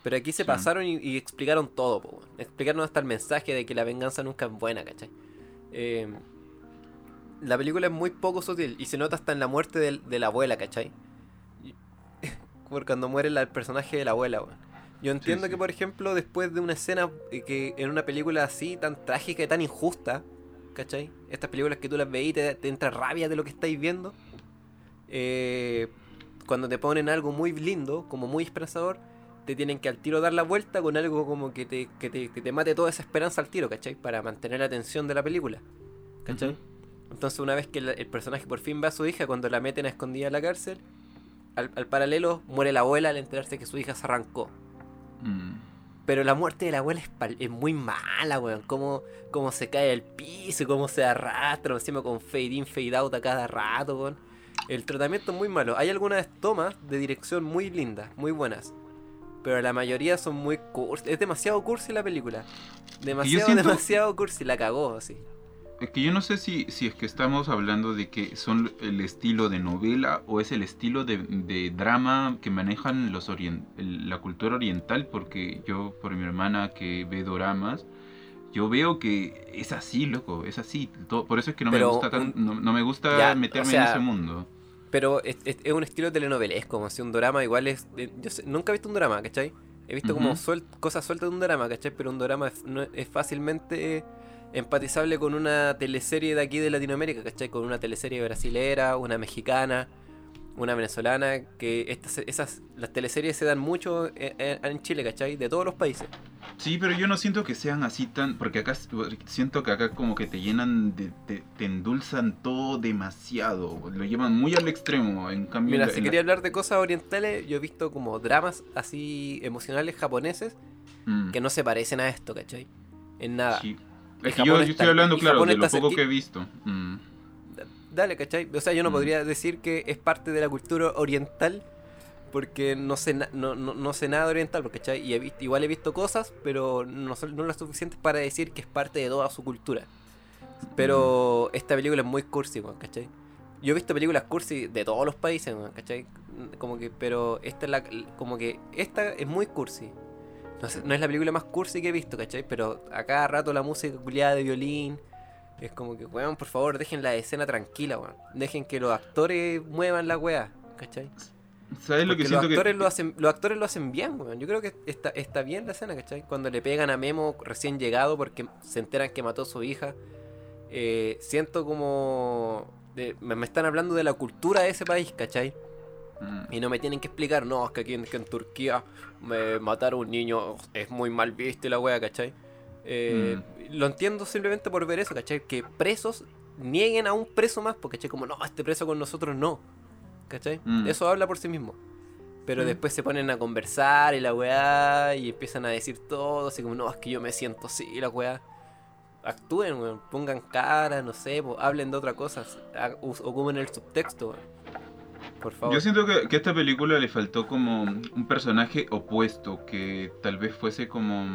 Pero aquí se Sí. pasaron y, y explicaron todo, po, explicaron hasta el mensaje de que la venganza nunca es buena, ¿cachai? Eh, la película es muy poco sutil y se nota hasta en la muerte del- de, la abuela, ¿cachai? Por cuando muere la- el personaje de la abuela, weón. Yo entiendo sí. que, por ejemplo, después de una escena eh, que en una película así, tan trágica y tan injusta, ¿cachai? Estas películas que tú las veis y te, te entra rabia de lo que estáis viendo. eh, cuando te ponen algo muy lindo, como muy esperanzador, te tienen que al tiro dar la vuelta con algo como que te, que te, que te mate toda esa esperanza al tiro, ¿cachai? Para mantener la atención de la película, ¿cachai? Entonces una vez que el personaje por fin ve a su hija, cuando la meten a escondida en la cárcel, al, al paralelo muere la abuela al enterarse que su hija se arrancó. Mm. Pero la muerte de la abuela es muy mala, weón. Cómo, cómo se cae al piso, cómo se arrastra, encima con fade in, fade out a cada rato, weón. El tratamiento es muy malo. Hay algunas tomas de dirección muy lindas, muy buenas. Pero la mayoría son muy cursi. Es demasiado cursi la película. Demasiado, siento- demasiado cursi. La cagó, así. Es que yo no sé si, si es que estamos hablando de que son el estilo de novela o es el estilo de, de drama que manejan los la cultura oriental, porque yo, por mi hermana que ve doramas, yo veo que es así, loco, es así. Por eso es que no me gusta tan- un- no, no me gusta Ya, meterme o sea, en ese mundo. Pero es, es- es un estilo telenovelesco, como si un drama igual es... de- yo sé- nunca he visto un drama, ¿cachai? He visto como suel- cosas sueltas de un drama, ¿cachai? Pero un drama es, no- es fácilmente empatizable con una teleserie de aquí de Latinoamérica, ¿cachai? Con una teleserie brasilera, una mexicana, una venezolana, que estas, esas, las teleseries se dan mucho en, en- en Chile, ¿cachai? De todos los países. Sí, pero yo no siento que sean así tan... Porque acá siento que acá como que te llenan, de, te, te endulzan todo demasiado. Lo llevan muy al extremo. En cambio, Mira, en si la- quería hablar de cosas orientales, yo he visto como dramas así emocionales japoneses Mm. que no se parecen a esto, ¿cachai? En nada. Sí. Es que yo, estoy hablando, claro, de lo poco que he visto. Mm. Dale, ¿cachai? O sea, yo no Mm. podría decir que es parte de la cultura oriental porque no sé, na- no, no, no sé nada de oriental, porque, ¿cachai? Y he visto, igual he visto cosas, pero no son no las suficientes para decir que es parte de toda su cultura. Pero esta película es muy cursi, ¿cachai? Yo he visto películas cursi de todos los países, ¿cachai? Como que, pero esta es la, como que esta es muy cursi. No, sé, no es la película más cursi que he visto, ¿cachai? Pero a cada rato la música culiada de violín. Es como que, weón, por favor, dejen la escena tranquila, weón. Dejen que los actores muevan la weá, ¿cachai? ¿Sabes lo que los siento actores, que... lo hacen, los actores lo hacen bien, weón. Yo creo que está, está bien la escena, ¿cachai? Cuando le pegan a Memo recién llegado porque se enteran que mató a su hija. eh, siento como... de- me, me están hablando de la cultura de ese país, ¿cachai? Mm. Y no me tienen que explicar, no, es que aquí en, que en Turquía me, matar a un niño es muy mal visto y la wea, ¿cachai? Eh, Lo entiendo simplemente por ver eso, ¿cachai? Que presos nieguen a un preso más, porque, ¿cachai? Como, no, este preso con nosotros no, ¿cachai? Mm. Eso habla por sí mismo. Pero Mm. después se ponen a conversar y la weá, y empiezan a decir todo, así como, no, es que yo me siento así, y la weá. Actúen, weón, pongan cara, no sé, po, hablen de otra cosa, ocupen el subtexto, weón. Por favor. Yo siento que, que a esta película le faltó como un personaje opuesto, que tal vez fuese como...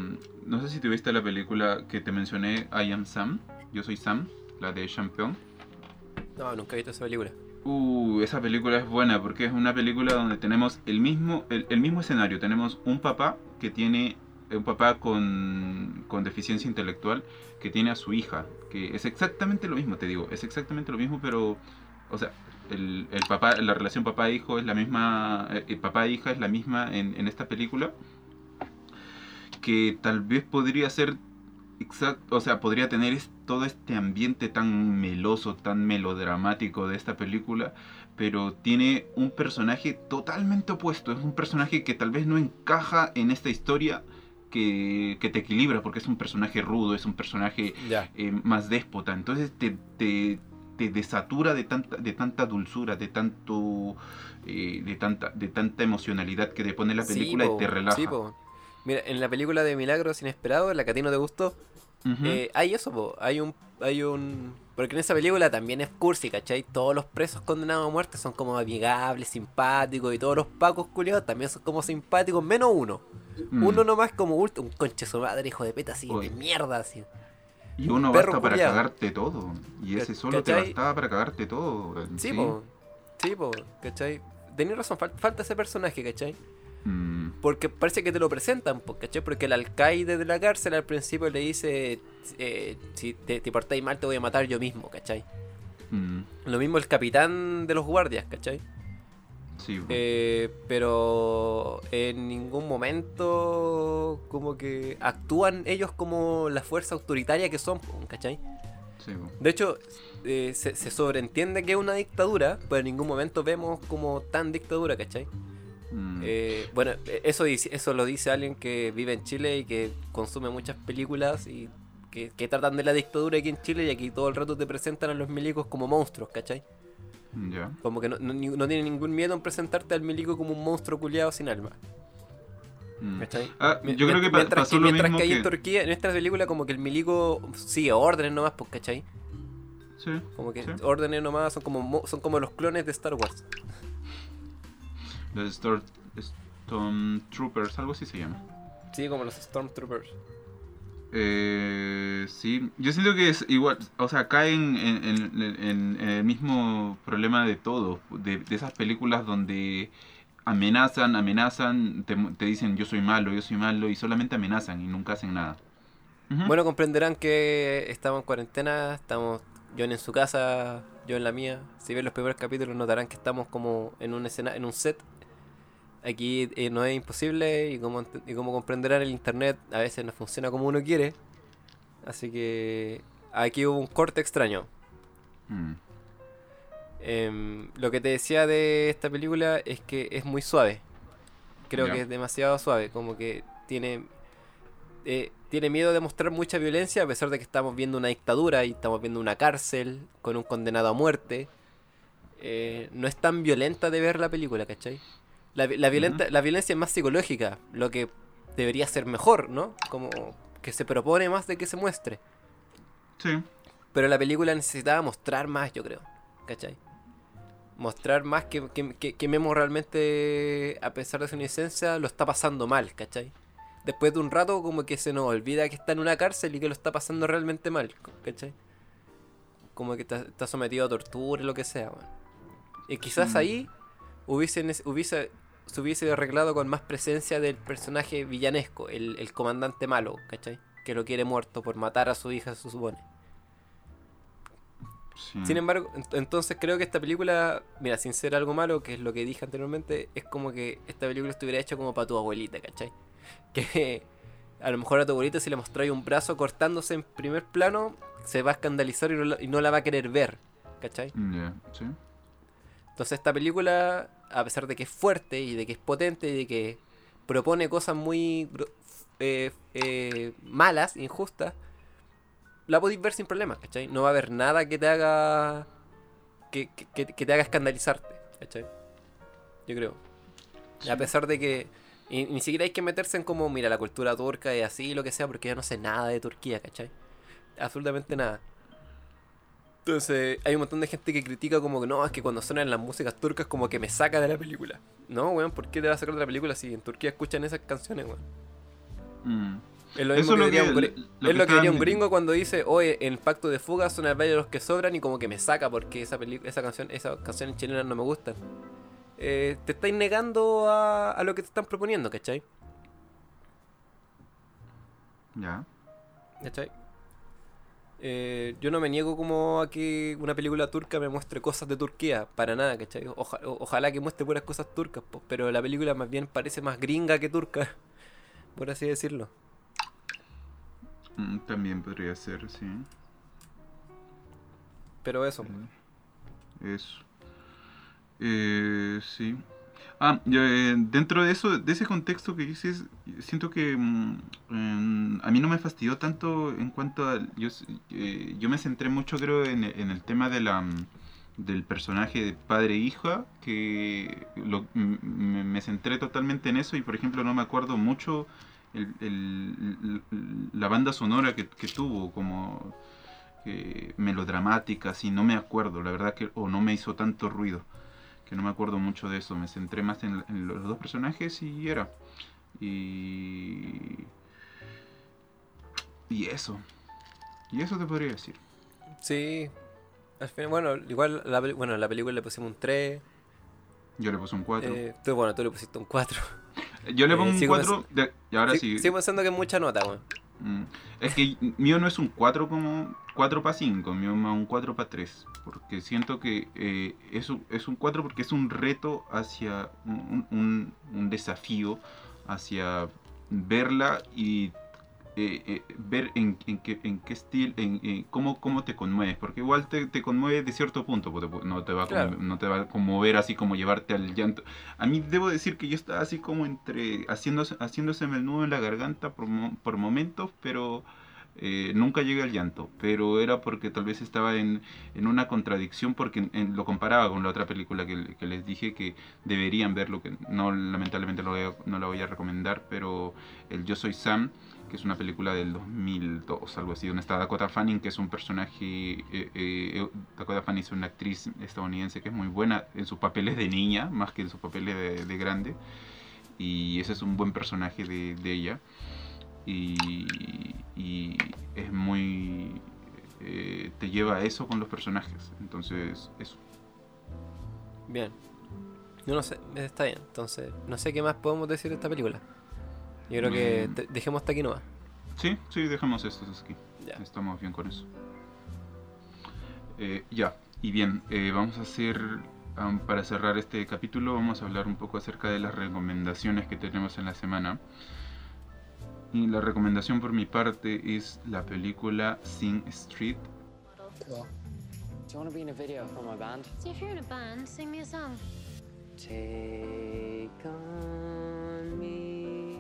No sé si te viste la película que te mencioné, I Am Sam, Yo Soy Sam, la de Champion. No, nunca he visto esa película. Uh, esa película es buena porque es una película donde tenemos el mismo, el, el mismo escenario. Tenemos un papá que tiene, un papá con, con deficiencia intelectual que tiene a su hija, que es exactamente lo mismo, te digo, es exactamente lo mismo, pero, o sea, el, el papá, la relación papá-hijo es la misma, eh, el papá-hija es la misma en, en esta película, que tal vez podría ser exacto, o sea, podría tener todo este ambiente tan meloso, tan melodramático de esta película, pero tiene un personaje totalmente opuesto, es un personaje que tal vez no encaja en esta historia que, que te equilibra, porque es un personaje rudo, es un personaje eh, más déspota, entonces te, te, te desatura de tanta, de tanta dulzura, de tanto eh, de tanta, de tanta emocionalidad que te pone la película y te relaja. sí, po. Mira, en la película de Milagros Inesperados, la que a ti no te gustó, eh, hay eso, po. hay un hay un porque en esa película también es cursi, ¿cachai? Todos los presos condenados a muerte son como amigables, simpáticos y todos los pacos culiados también son como simpáticos, menos uno. Mm. Uno nomás como un conche su madre, hijo de peta así, de mierda así. Y uno perro basta para culiao. cagarte todo. Y ese solo te bastaba para cagarte todo. weón. Sí, po. Sí, po, ¿cachai? tenías razón, fal- falta ese personaje, ¿cachai? Mm, Porque parece que te lo presentan, po, ¿cachai? Porque el alcaide de la cárcel al principio le dice, eh, si te, te portáis mal te voy a matar yo mismo, ¿cachai? mm, Lo mismo el capitán de los guardias, ¿cachai? Sí, po. Eh, pero en ningún momento como que actúan ellos como la fuerza autoritaria que son, po, ¿cachai? sí, po. De hecho, eh, se, se sobreentiende que es una dictadura, pero en ningún momento vemos como tan dictadura, ¿cachai? Mm, Eh, bueno, eh, eso, dice- eso lo dice alguien que vive en Chile y que consume muchas películas y que, que tratan de la dictadura aquí en Chile y aquí todo el rato te presentan a los milicos como monstruos, ¿cachai? Como que no, no, tiene ningún miedo en presentarte al milico como un monstruo culiado sin alma. Mm. ¿Cachai? Ah, yo creo que pa- mientras pasó que, lo mientras mismo que que... en Turquía, en esta película, como que el milico sigue órdenes nomás, pues, ¿cachai? Sí, Como que sí. órdenes nomás son como, mo- son como los clones de Star Wars. Los Stor- Stormtroopers, algo así se llama. Sí, como los Stormtroopers. Eh, sí, yo siento que es igual, o sea, caen en, el mismo problema de todo, de, esas películas donde amenazan, amenazan, te, dicen yo soy malo, yo soy malo y solamente amenazan y nunca hacen nada. Bueno, comprenderán que estamos en cuarentena, estamos John en su casa, yo en la mía. Si ven los primeros capítulos notarán que estamos como en un escena, en un set. Aquí eh, no es imposible y como, y como comprenderán el internet a veces no funciona como uno quiere. Así que aquí hubo un corte extraño. Mm, Em, lo que te decía de esta película es que es muy suave. Creo que es demasiado suave. Como que tiene. eh, tiene miedo de mostrar mucha violencia a pesar de que estamos viendo una dictadura y estamos viendo una cárcel con un condenado a muerte. Eh, no es tan violenta de ver la película, ¿cachai? La, la, violenta, la violencia es más psicológica, lo que debería ser mejor, ¿no? Como que se propone más de que se muestre. sí, Pero la película necesitaba mostrar más, yo creo. ¿Cachai? Mostrar más que, que, que- que Memo realmente, a pesar de su inocencia, lo está pasando mal, ¿cachai? Después de un rato como que se nos olvida que está en una cárcel y que lo está pasando realmente mal, ¿cachai? Como que está, está sometido a tortura y lo que sea, weón. Y quizás Mm. ahí hubiese, hubiese, se hubiese arreglado con más presencia del personaje villanesco, el, el comandante malo, ¿cachai? Que lo quiere muerto por matar a su hija, se supone. sí. Sin embargo, ent- entonces creo que esta película, mira, sin ser algo malo, que es lo que dije anteriormente, es como que esta película estuviera hecha como para tu abuelita, ¿cachai? Que a lo mejor a tu abuelita si le mostráis un brazo cortándose en primer plano, se va a escandalizar y no la, y no la va a querer ver, ¿cachai? Sí. Entonces esta película, a pesar de que es fuerte y de que es potente y de que propone cosas muy eh, eh, malas, injustas, la podéis ver sin problemas, ¿cachai? No va a haber nada que te haga que, que- te haga escandalizarte, ¿cachai? Yo creo. A pesar de que y ni siquiera hay que meterse en como, mira, la cultura turca y así, lo que sea, porque yo no sé nada de Turquía, ¿cachai? Absolutamente nada. Entonces, hay un montón de gente que critica como que no, es que cuando suenan las músicas turcas como que me saca de la película. No, weón, ¿por qué te va a sacar de la película si en Turquía escuchan esas canciones, weón? Mm. Es lo Eso lo que diría que- un, gri- lo es que lo que diría un gringo cuando dice, oye, en el pacto de fuga son el de los que sobran y como que me saca porque esa esa canción, esas canciones chilenas no me gustan. Eh, te estáis negando a, a lo que te están proponiendo, ¿cachai? Ya. ¿Cachai? Eh, yo no me niego como a que una película turca me muestre cosas de Turquía, para nada, ¿cachai? Oja- o- ojalá que muestre puras cosas turcas, po, pero la película más bien parece más gringa que turca, por así decirlo. Mm, también podría ser, sí. Pero eso. Eso. Eh, sí. Ah, eh, dentro de eso, de ese contexto que dices, siento que mm, em, a mí no me fastidió tanto en cuanto a... Yo, eh, yo me centré mucho, creo, en, el- tema de la, mm, del personaje de padre e que lo- me, centré totalmente en eso y, por ejemplo, no me acuerdo mucho la banda sonora que, que tuvo, como eh, melodramática, así, no me acuerdo, la verdad que, o no me hizo tanto ruido, que no me acuerdo mucho de eso, me centré más en, en los dos personajes y era. Y... Y eso. Y eso te podría decir. Sí. Al final, bueno, igual la, bueno, la película le pusimos un 3. Yo le puse un 4. Eh, tú, bueno, tú le pusiste un 4. Yo le eh, pongo un sigo 4 de- y ahora sí. Sigo pensando que es mucha nota, weón. Mm. Es que mío no es un 4 como 4 para 5, mío es más un 4 para 3. Porque siento que eh, es, un, es un 4 porque es un reto hacia un, un- un desafío hacia verla y eh, eh, ver en, en qué, en qué estilo, en, en cómo, cómo te conmueves. Porque igual te, te conmueve de cierto punto, porque te- no te, va Claro. no te va a conmover así como llevarte al llanto. A mí debo decir que yo estaba así como entre haciéndose, haciéndose el nudo en la garganta por, por momentos, pero eh, nunca llegué al llanto. Pero era porque tal vez estaba en, en una contradicción porque lo comparaba con la otra película que, les dije que deberían verlo, que no lamentablemente no la voy a recomendar, pero el Yo Soy Sam, que es una película del 2002, algo así, donde está Dakota Fanning, que es un personaje, eh, eh, Dakota Fanning es una actriz estadounidense que es muy buena en sus papeles de niña, más que en sus papeles de, de grande, y ese es un buen personaje de ella, y, y es muy... eh, te lleva a eso con los personajes, entonces eso. Bien. Yo no sé, está bien. Entonces, no sé qué más podemos decir de esta película. Yo creo que Mm. dejemos hasta aquí nomás. Sí, sí, dejemos esto aquí. Ya. Estamos bien con eso. Eh, ya, y bien, eh, vamos a hacer, um, para cerrar este capítulo, vamos a hablar un poco acerca de las recomendaciones que tenemos en la semana. Y la recomendación por mi parte es la película Sing Street. Do you want to be in a video for my band? So if you're in a band, sing me a song. Take on me.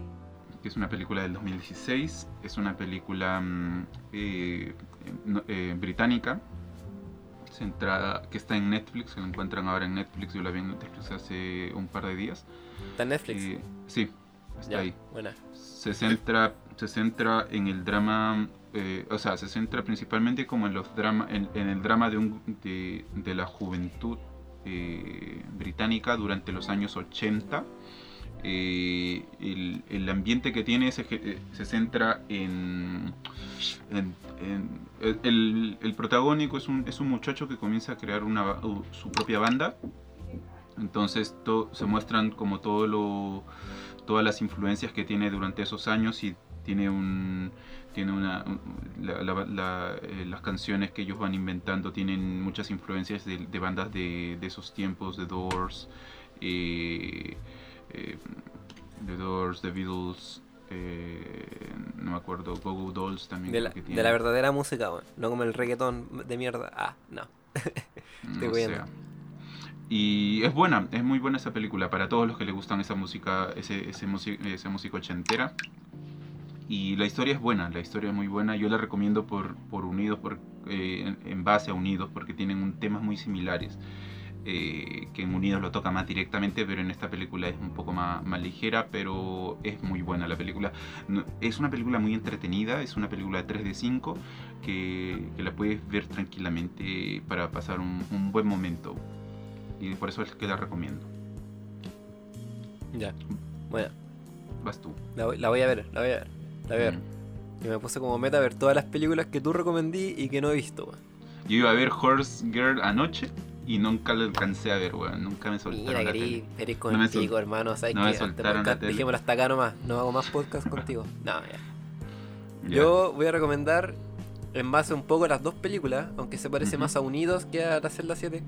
que es una película del 2016. Es una película mm, eh, eh, británica, centrada, que está en Netflix, que la encuentran ahora en Netflix. Yo la vi en Netflix hace un par de días. ¿Está en Netflix? Eh, sí, ya, ahí. buena. Se centra, se centra en el drama, eh, o sea, se centra principalmente como en los drama, en, en el drama de, un, de, de la juventud eh, británica durante los años 80. Eh, el, el ambiente que tiene se, se centra en, en- en- el, el protagónico es un, es un muchacho que comienza a crear una, su propia banda entonces to- se muestran como todo lo todas las influencias que tiene durante esos años y tiene un tiene una un- la- la- la- eh, las canciones que ellos van inventando tienen muchas influencias de, de bandas de, de esos tiempos The Doors eh, eh, The Doors The Beatles eh, no me acuerdo Go Go Dolls también De la, que de tiene. la verdadera música. No como el reggaetón de mierda. Ah, no. No huyendo. Y es buena, es muy buena esa película para todos los que les gustan esa música, ese, ese esa música ochentera. Y la historia es buena, la historia es muy buena. Yo la recomiendo por, por Unidos, por, eh, en base a Unidos, porque tienen un temas muy similares. eh, que en Unidos lo toca más directamente, pero en esta película es un poco más, más ligera, pero es muy buena la película. No- es una película muy entretenida, es una película de 3 de 5 que, que la puedes ver tranquilamente para pasar un, un buen momento. Y por eso es que la recomiendo. Ya. Bueno, Vas tú. la voy, la voy a ver, la voy a ver. La voy a ver. Mm. Y me puse como meta ver todas las películas que tú recomendí y que no he visto, weón. Yo iba a ver Horse Girl anoche y nunca lo alcancé a ver, weón. Nunca me soltaron Mira, la querís con No el pico, hermano. ¿sabes no me qué? Soltaron la podcast, tele. Dejémoslo hasta acá nomás. No hago más podcast contigo. No, ya. Ya. Yo voy a recomendar, en base un poco a las dos películas, aunque se parece más a Unidos que a la celda 7,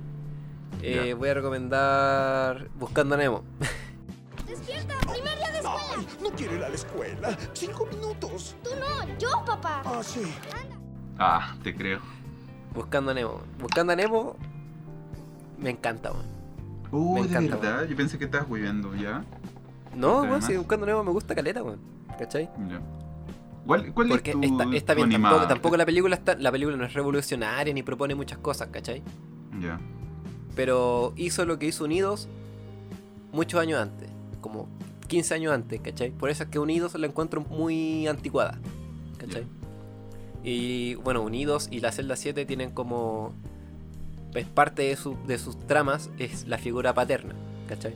eh, voy a recomendar Buscando a Nemo. ¡Despierta! ¡Primer día de escuela! No quiero ir a la escuela. Cinco minutos. Tú no, yo, papá. Ah, sí. Ah, te creo. Buscando a Nemo. Buscando a Nemo me encanta, weón. Uh, Me de encanta. Yo pensé que estabas huyendo, ¿ya? No, ¿Te weón, si Buscando a Nemo me gusta caleta, weón. ¿Cachai? Ya. ¿Cuál, cuál Porque es tu, tu bien, tampoco, tampoco la película está, la película no es revolucionaria ni propone muchas cosas, ¿cachai? Ya. Pero hizo lo que hizo Unidos muchos años antes, como 15 años antes, ¿cachai? Por eso es que Unidos la encuentro muy anticuada, ¿cachai? Y bueno, Unidos y la celda 7 tienen como... Es parte de, su- de sus tramas es la figura paterna, ¿cachai?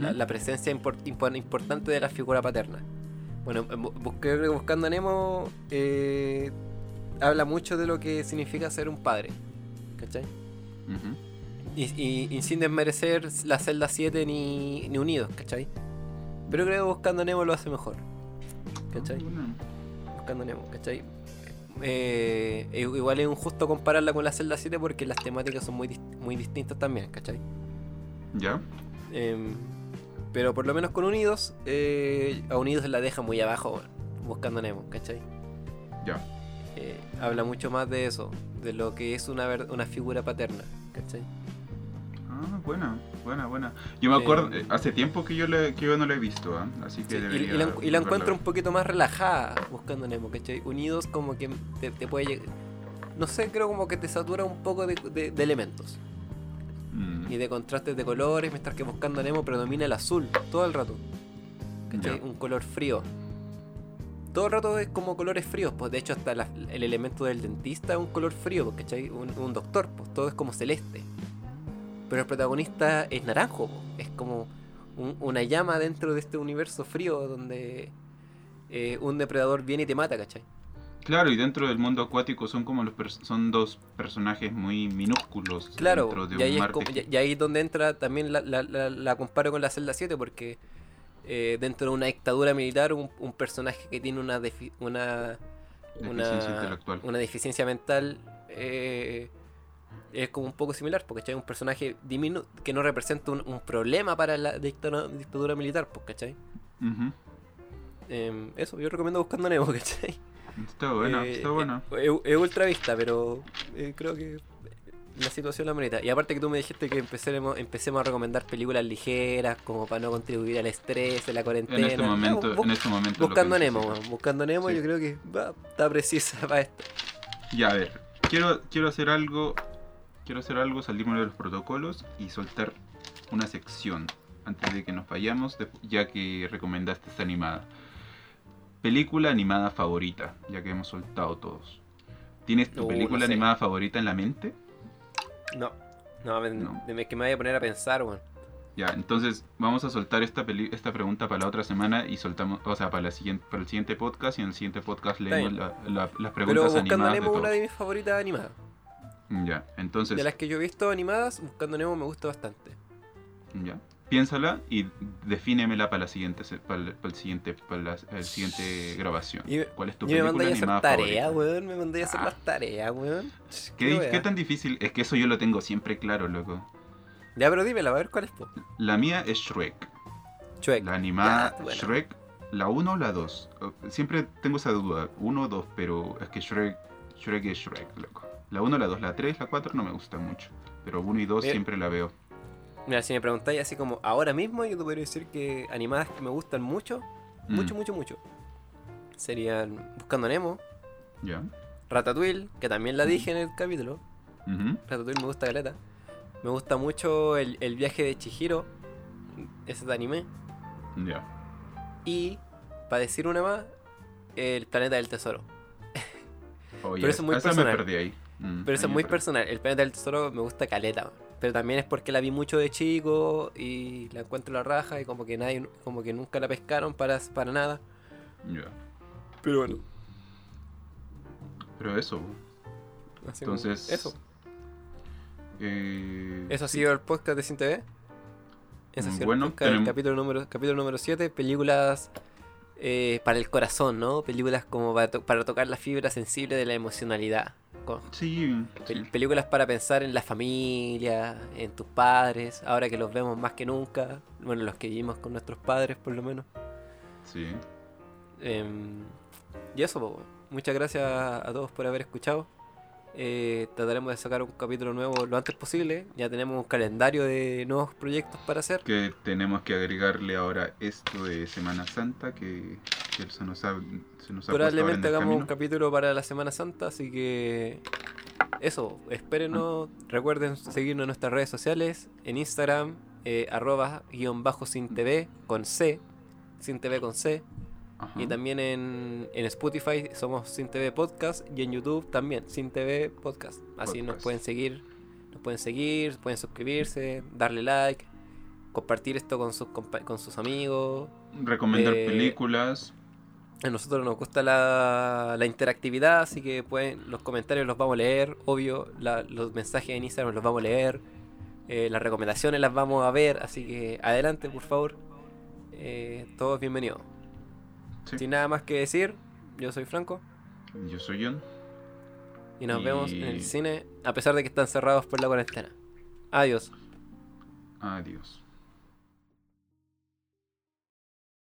La, la presencia impor- impor- importante de la figura paterna. Bueno, en Bu- Bu- creo que Buscando a Nemo eh, habla mucho de lo que significa ser un padre, ¿cachai? Y, y- y sin desmerecer la celda 7 ni, ni Unidos, ¿cachai? Pero creo que Buscando Nemo lo hace mejor. ¿Cachai? Bueno, Buscando Nemo, ¿cachai? Eh, eh, igual es injusto compararla con la celda 7 porque las temáticas son muy, muy distintas también, ¿cachai? ¿Ya? Em, pero por lo menos con Unidos, eh, a Unidos la deja muy abajo, buscando Nemo, ¿cachai? Ya. Habla mucho más de eso, de lo que es una, una figura paterna, ¿cachai? Buena, buena, buena. Yo me Eh, acuerdo, eh, hace tiempo que yo, le, que yo no la he visto, ¿ah? así que Sí, y, debería y la, y la encuentro un poquito más relajada buscando Nemo, ¿cachai? Unidos como que te, te puede llegar... No sé, creo como que te satura un poco de, de- de elementos Mm, y de contrastes de colores, mientras que buscando Nemo predomina el azul todo el rato. ¿Cachai? Ya. Un color frío. Todo el rato es como colores fríos, pues de hecho hasta la- el elemento del dentista es un color frío, ¿cachai? Un, un doctor, pues todo es como celeste. Pero el protagonista es naranjo, es como un- una llama dentro de este universo frío donde eh, un depredador viene y te mata, ¿cachai? Claro, y dentro del mundo acuático son como los son dos personajes muy minúsculos Claro, dentro de y ahí, un es mar de- y- y ahí es donde entra también la, la- la- la comparo con la celda 7 porque eh, dentro de una dictadura militar un, un personaje que tiene una defi- una, Deficiencia una, una deficiencia mental eh, es como un poco similar porque es un personaje diminu que no representa un, un problema para la dictadura, dictadura militar pues, ¿cachai? Em, eso, yo recomiendo Buscando Nemo, ¿cachai? Está buena, Eh, está buena. eh, Es, es ultra vista, pero eh, creo que la situación la amerita. Y aparte que tú me dijiste que empecemos, empecemos a recomendar películas ligeras como para no contribuir al estrés, a la cuarentena. En este momento, Ya, bu- en este momento buscando Nemo, weón. buscando Nemo Sí. yo creo que va, está precisa para esto. Ya, a ver, quiero, quiero hacer algo, quiero hacer algo, salirme de los protocolos y soltar una sección antes de que nos vayamos, de- ya que recomendaste esta animada. Película animada favorita, ya que hemos soltado todos. ¿Tienes tu Uh, película no sé. animada favorita en la mente? No, no, me, No. me- que me vaya a poner a pensar, weón. Ya, entonces vamos a soltar esta, peli- esta pregunta para la otra semana y soltamos, o sea, para, la siguiente, para el siguiente podcast y en el siguiente podcast leemos la- la- las Pero preguntas Buscando a animadas de Nemo una todos. de mis favoritas animadas. Ya, entonces, De las que yo he visto animadas, Buscando Nemo me gusta bastante. ya, piénsala y defínemela para la siguiente, para el, para el siguiente, para la el siguiente grabación. Y, ¿Cuál es tu y me película mandáis a animada tarea, favorita? weón. Me mandáis a hacer Ah. las tareas, weón. ¿Qué, Qué tan difícil? Es que eso yo lo tengo siempre claro, loco. Ya, pero dímela, a ver cuál es, po. La mía es Shrek. Shrek. La animada Ya, bueno. Shrek, la 1 o la 2. Siempre tengo esa duda, 1 o 2, pero es que Shrek, Shrek es Shrek, loco. La 1, la 2, la 3, la 4 no me gusta mucho. Pero 1 y 2 Bien. siempre la veo. Mira, si me preguntáis así como ahora mismo, yo te podría decir que animadas que me gustan mucho, Mm, mucho, mucho, mucho, serían Buscando Nemo, Ya. Ratatouille, que también la dije en el capítulo. Ujú. Ratatouille me gusta caleta. Me gusta mucho el, el viaje de Chihiro, ese de anime. Ya. Y, para decir una más, el planeta del tesoro. Oye, Pero eso es muy esa personal. me perdí ahí. Mm, Pero eso es muy personal. El planeta del tesoro me gusta caleta. Pero también es porque la vi mucho de chico y la encuentro la raja y como que nadie, como que nunca la pescaron para, para nada. Ya. Pero bueno. Pero eso. así Entonces. eso. eh, Eso ha sí. sido el podcast de Sin TV. Ese ha sido bueno, el podcast, el tenemos- capítulo número, capítulo número 7, películas eh, para el corazón, ¿no? Películas como para, to- para tocar la fibra sensible de la emocionalidad. Con- Sí, pel- sí. películas para pensar en la familia, en tus padres, ahora que los vemos más que nunca. Bueno, los que vivimos con nuestros padres por lo menos. sí. Em, y eso, muchas gracias a todos por haber escuchado. Eh, trataremos de sacar un capítulo nuevo lo antes posible. Ya tenemos un calendario de nuevos proyectos para hacer. Que tenemos que agregarle ahora esto de Semana Santa que, que se nos ha, se nos ha Probablemente hagamos un capítulo para la Semana Santa, así que eso, espérenos. Recuerden seguirnos en nuestras redes sociales, en Instagram, eh, arroba guion bajo sin TV con C, sin TV con C. Ajá. Y también en, en Spotify somos Sin TV Podcast y en YouTube también Sin TV Podcast. Así nos pueden seguir, nos pueden seguir, pueden suscribirse, darle like, compartir esto con sus con sus amigos. Recomendar eh, películas. A nosotros nos gusta la, la interactividad, así que pueden, los comentarios los vamos a leer, obvio, la- los mensajes en Instagram los vamos a leer. Eh, las recomendaciones las vamos a ver, así que adelante, por favor. Eh, todos bienvenidos. Sí. Sin nada más que decir, yo soy Franco Yo soy John. y nos Y- vemos en el cine, a pesar de que están cerrados por la cuarentena. Adiós. Adiós.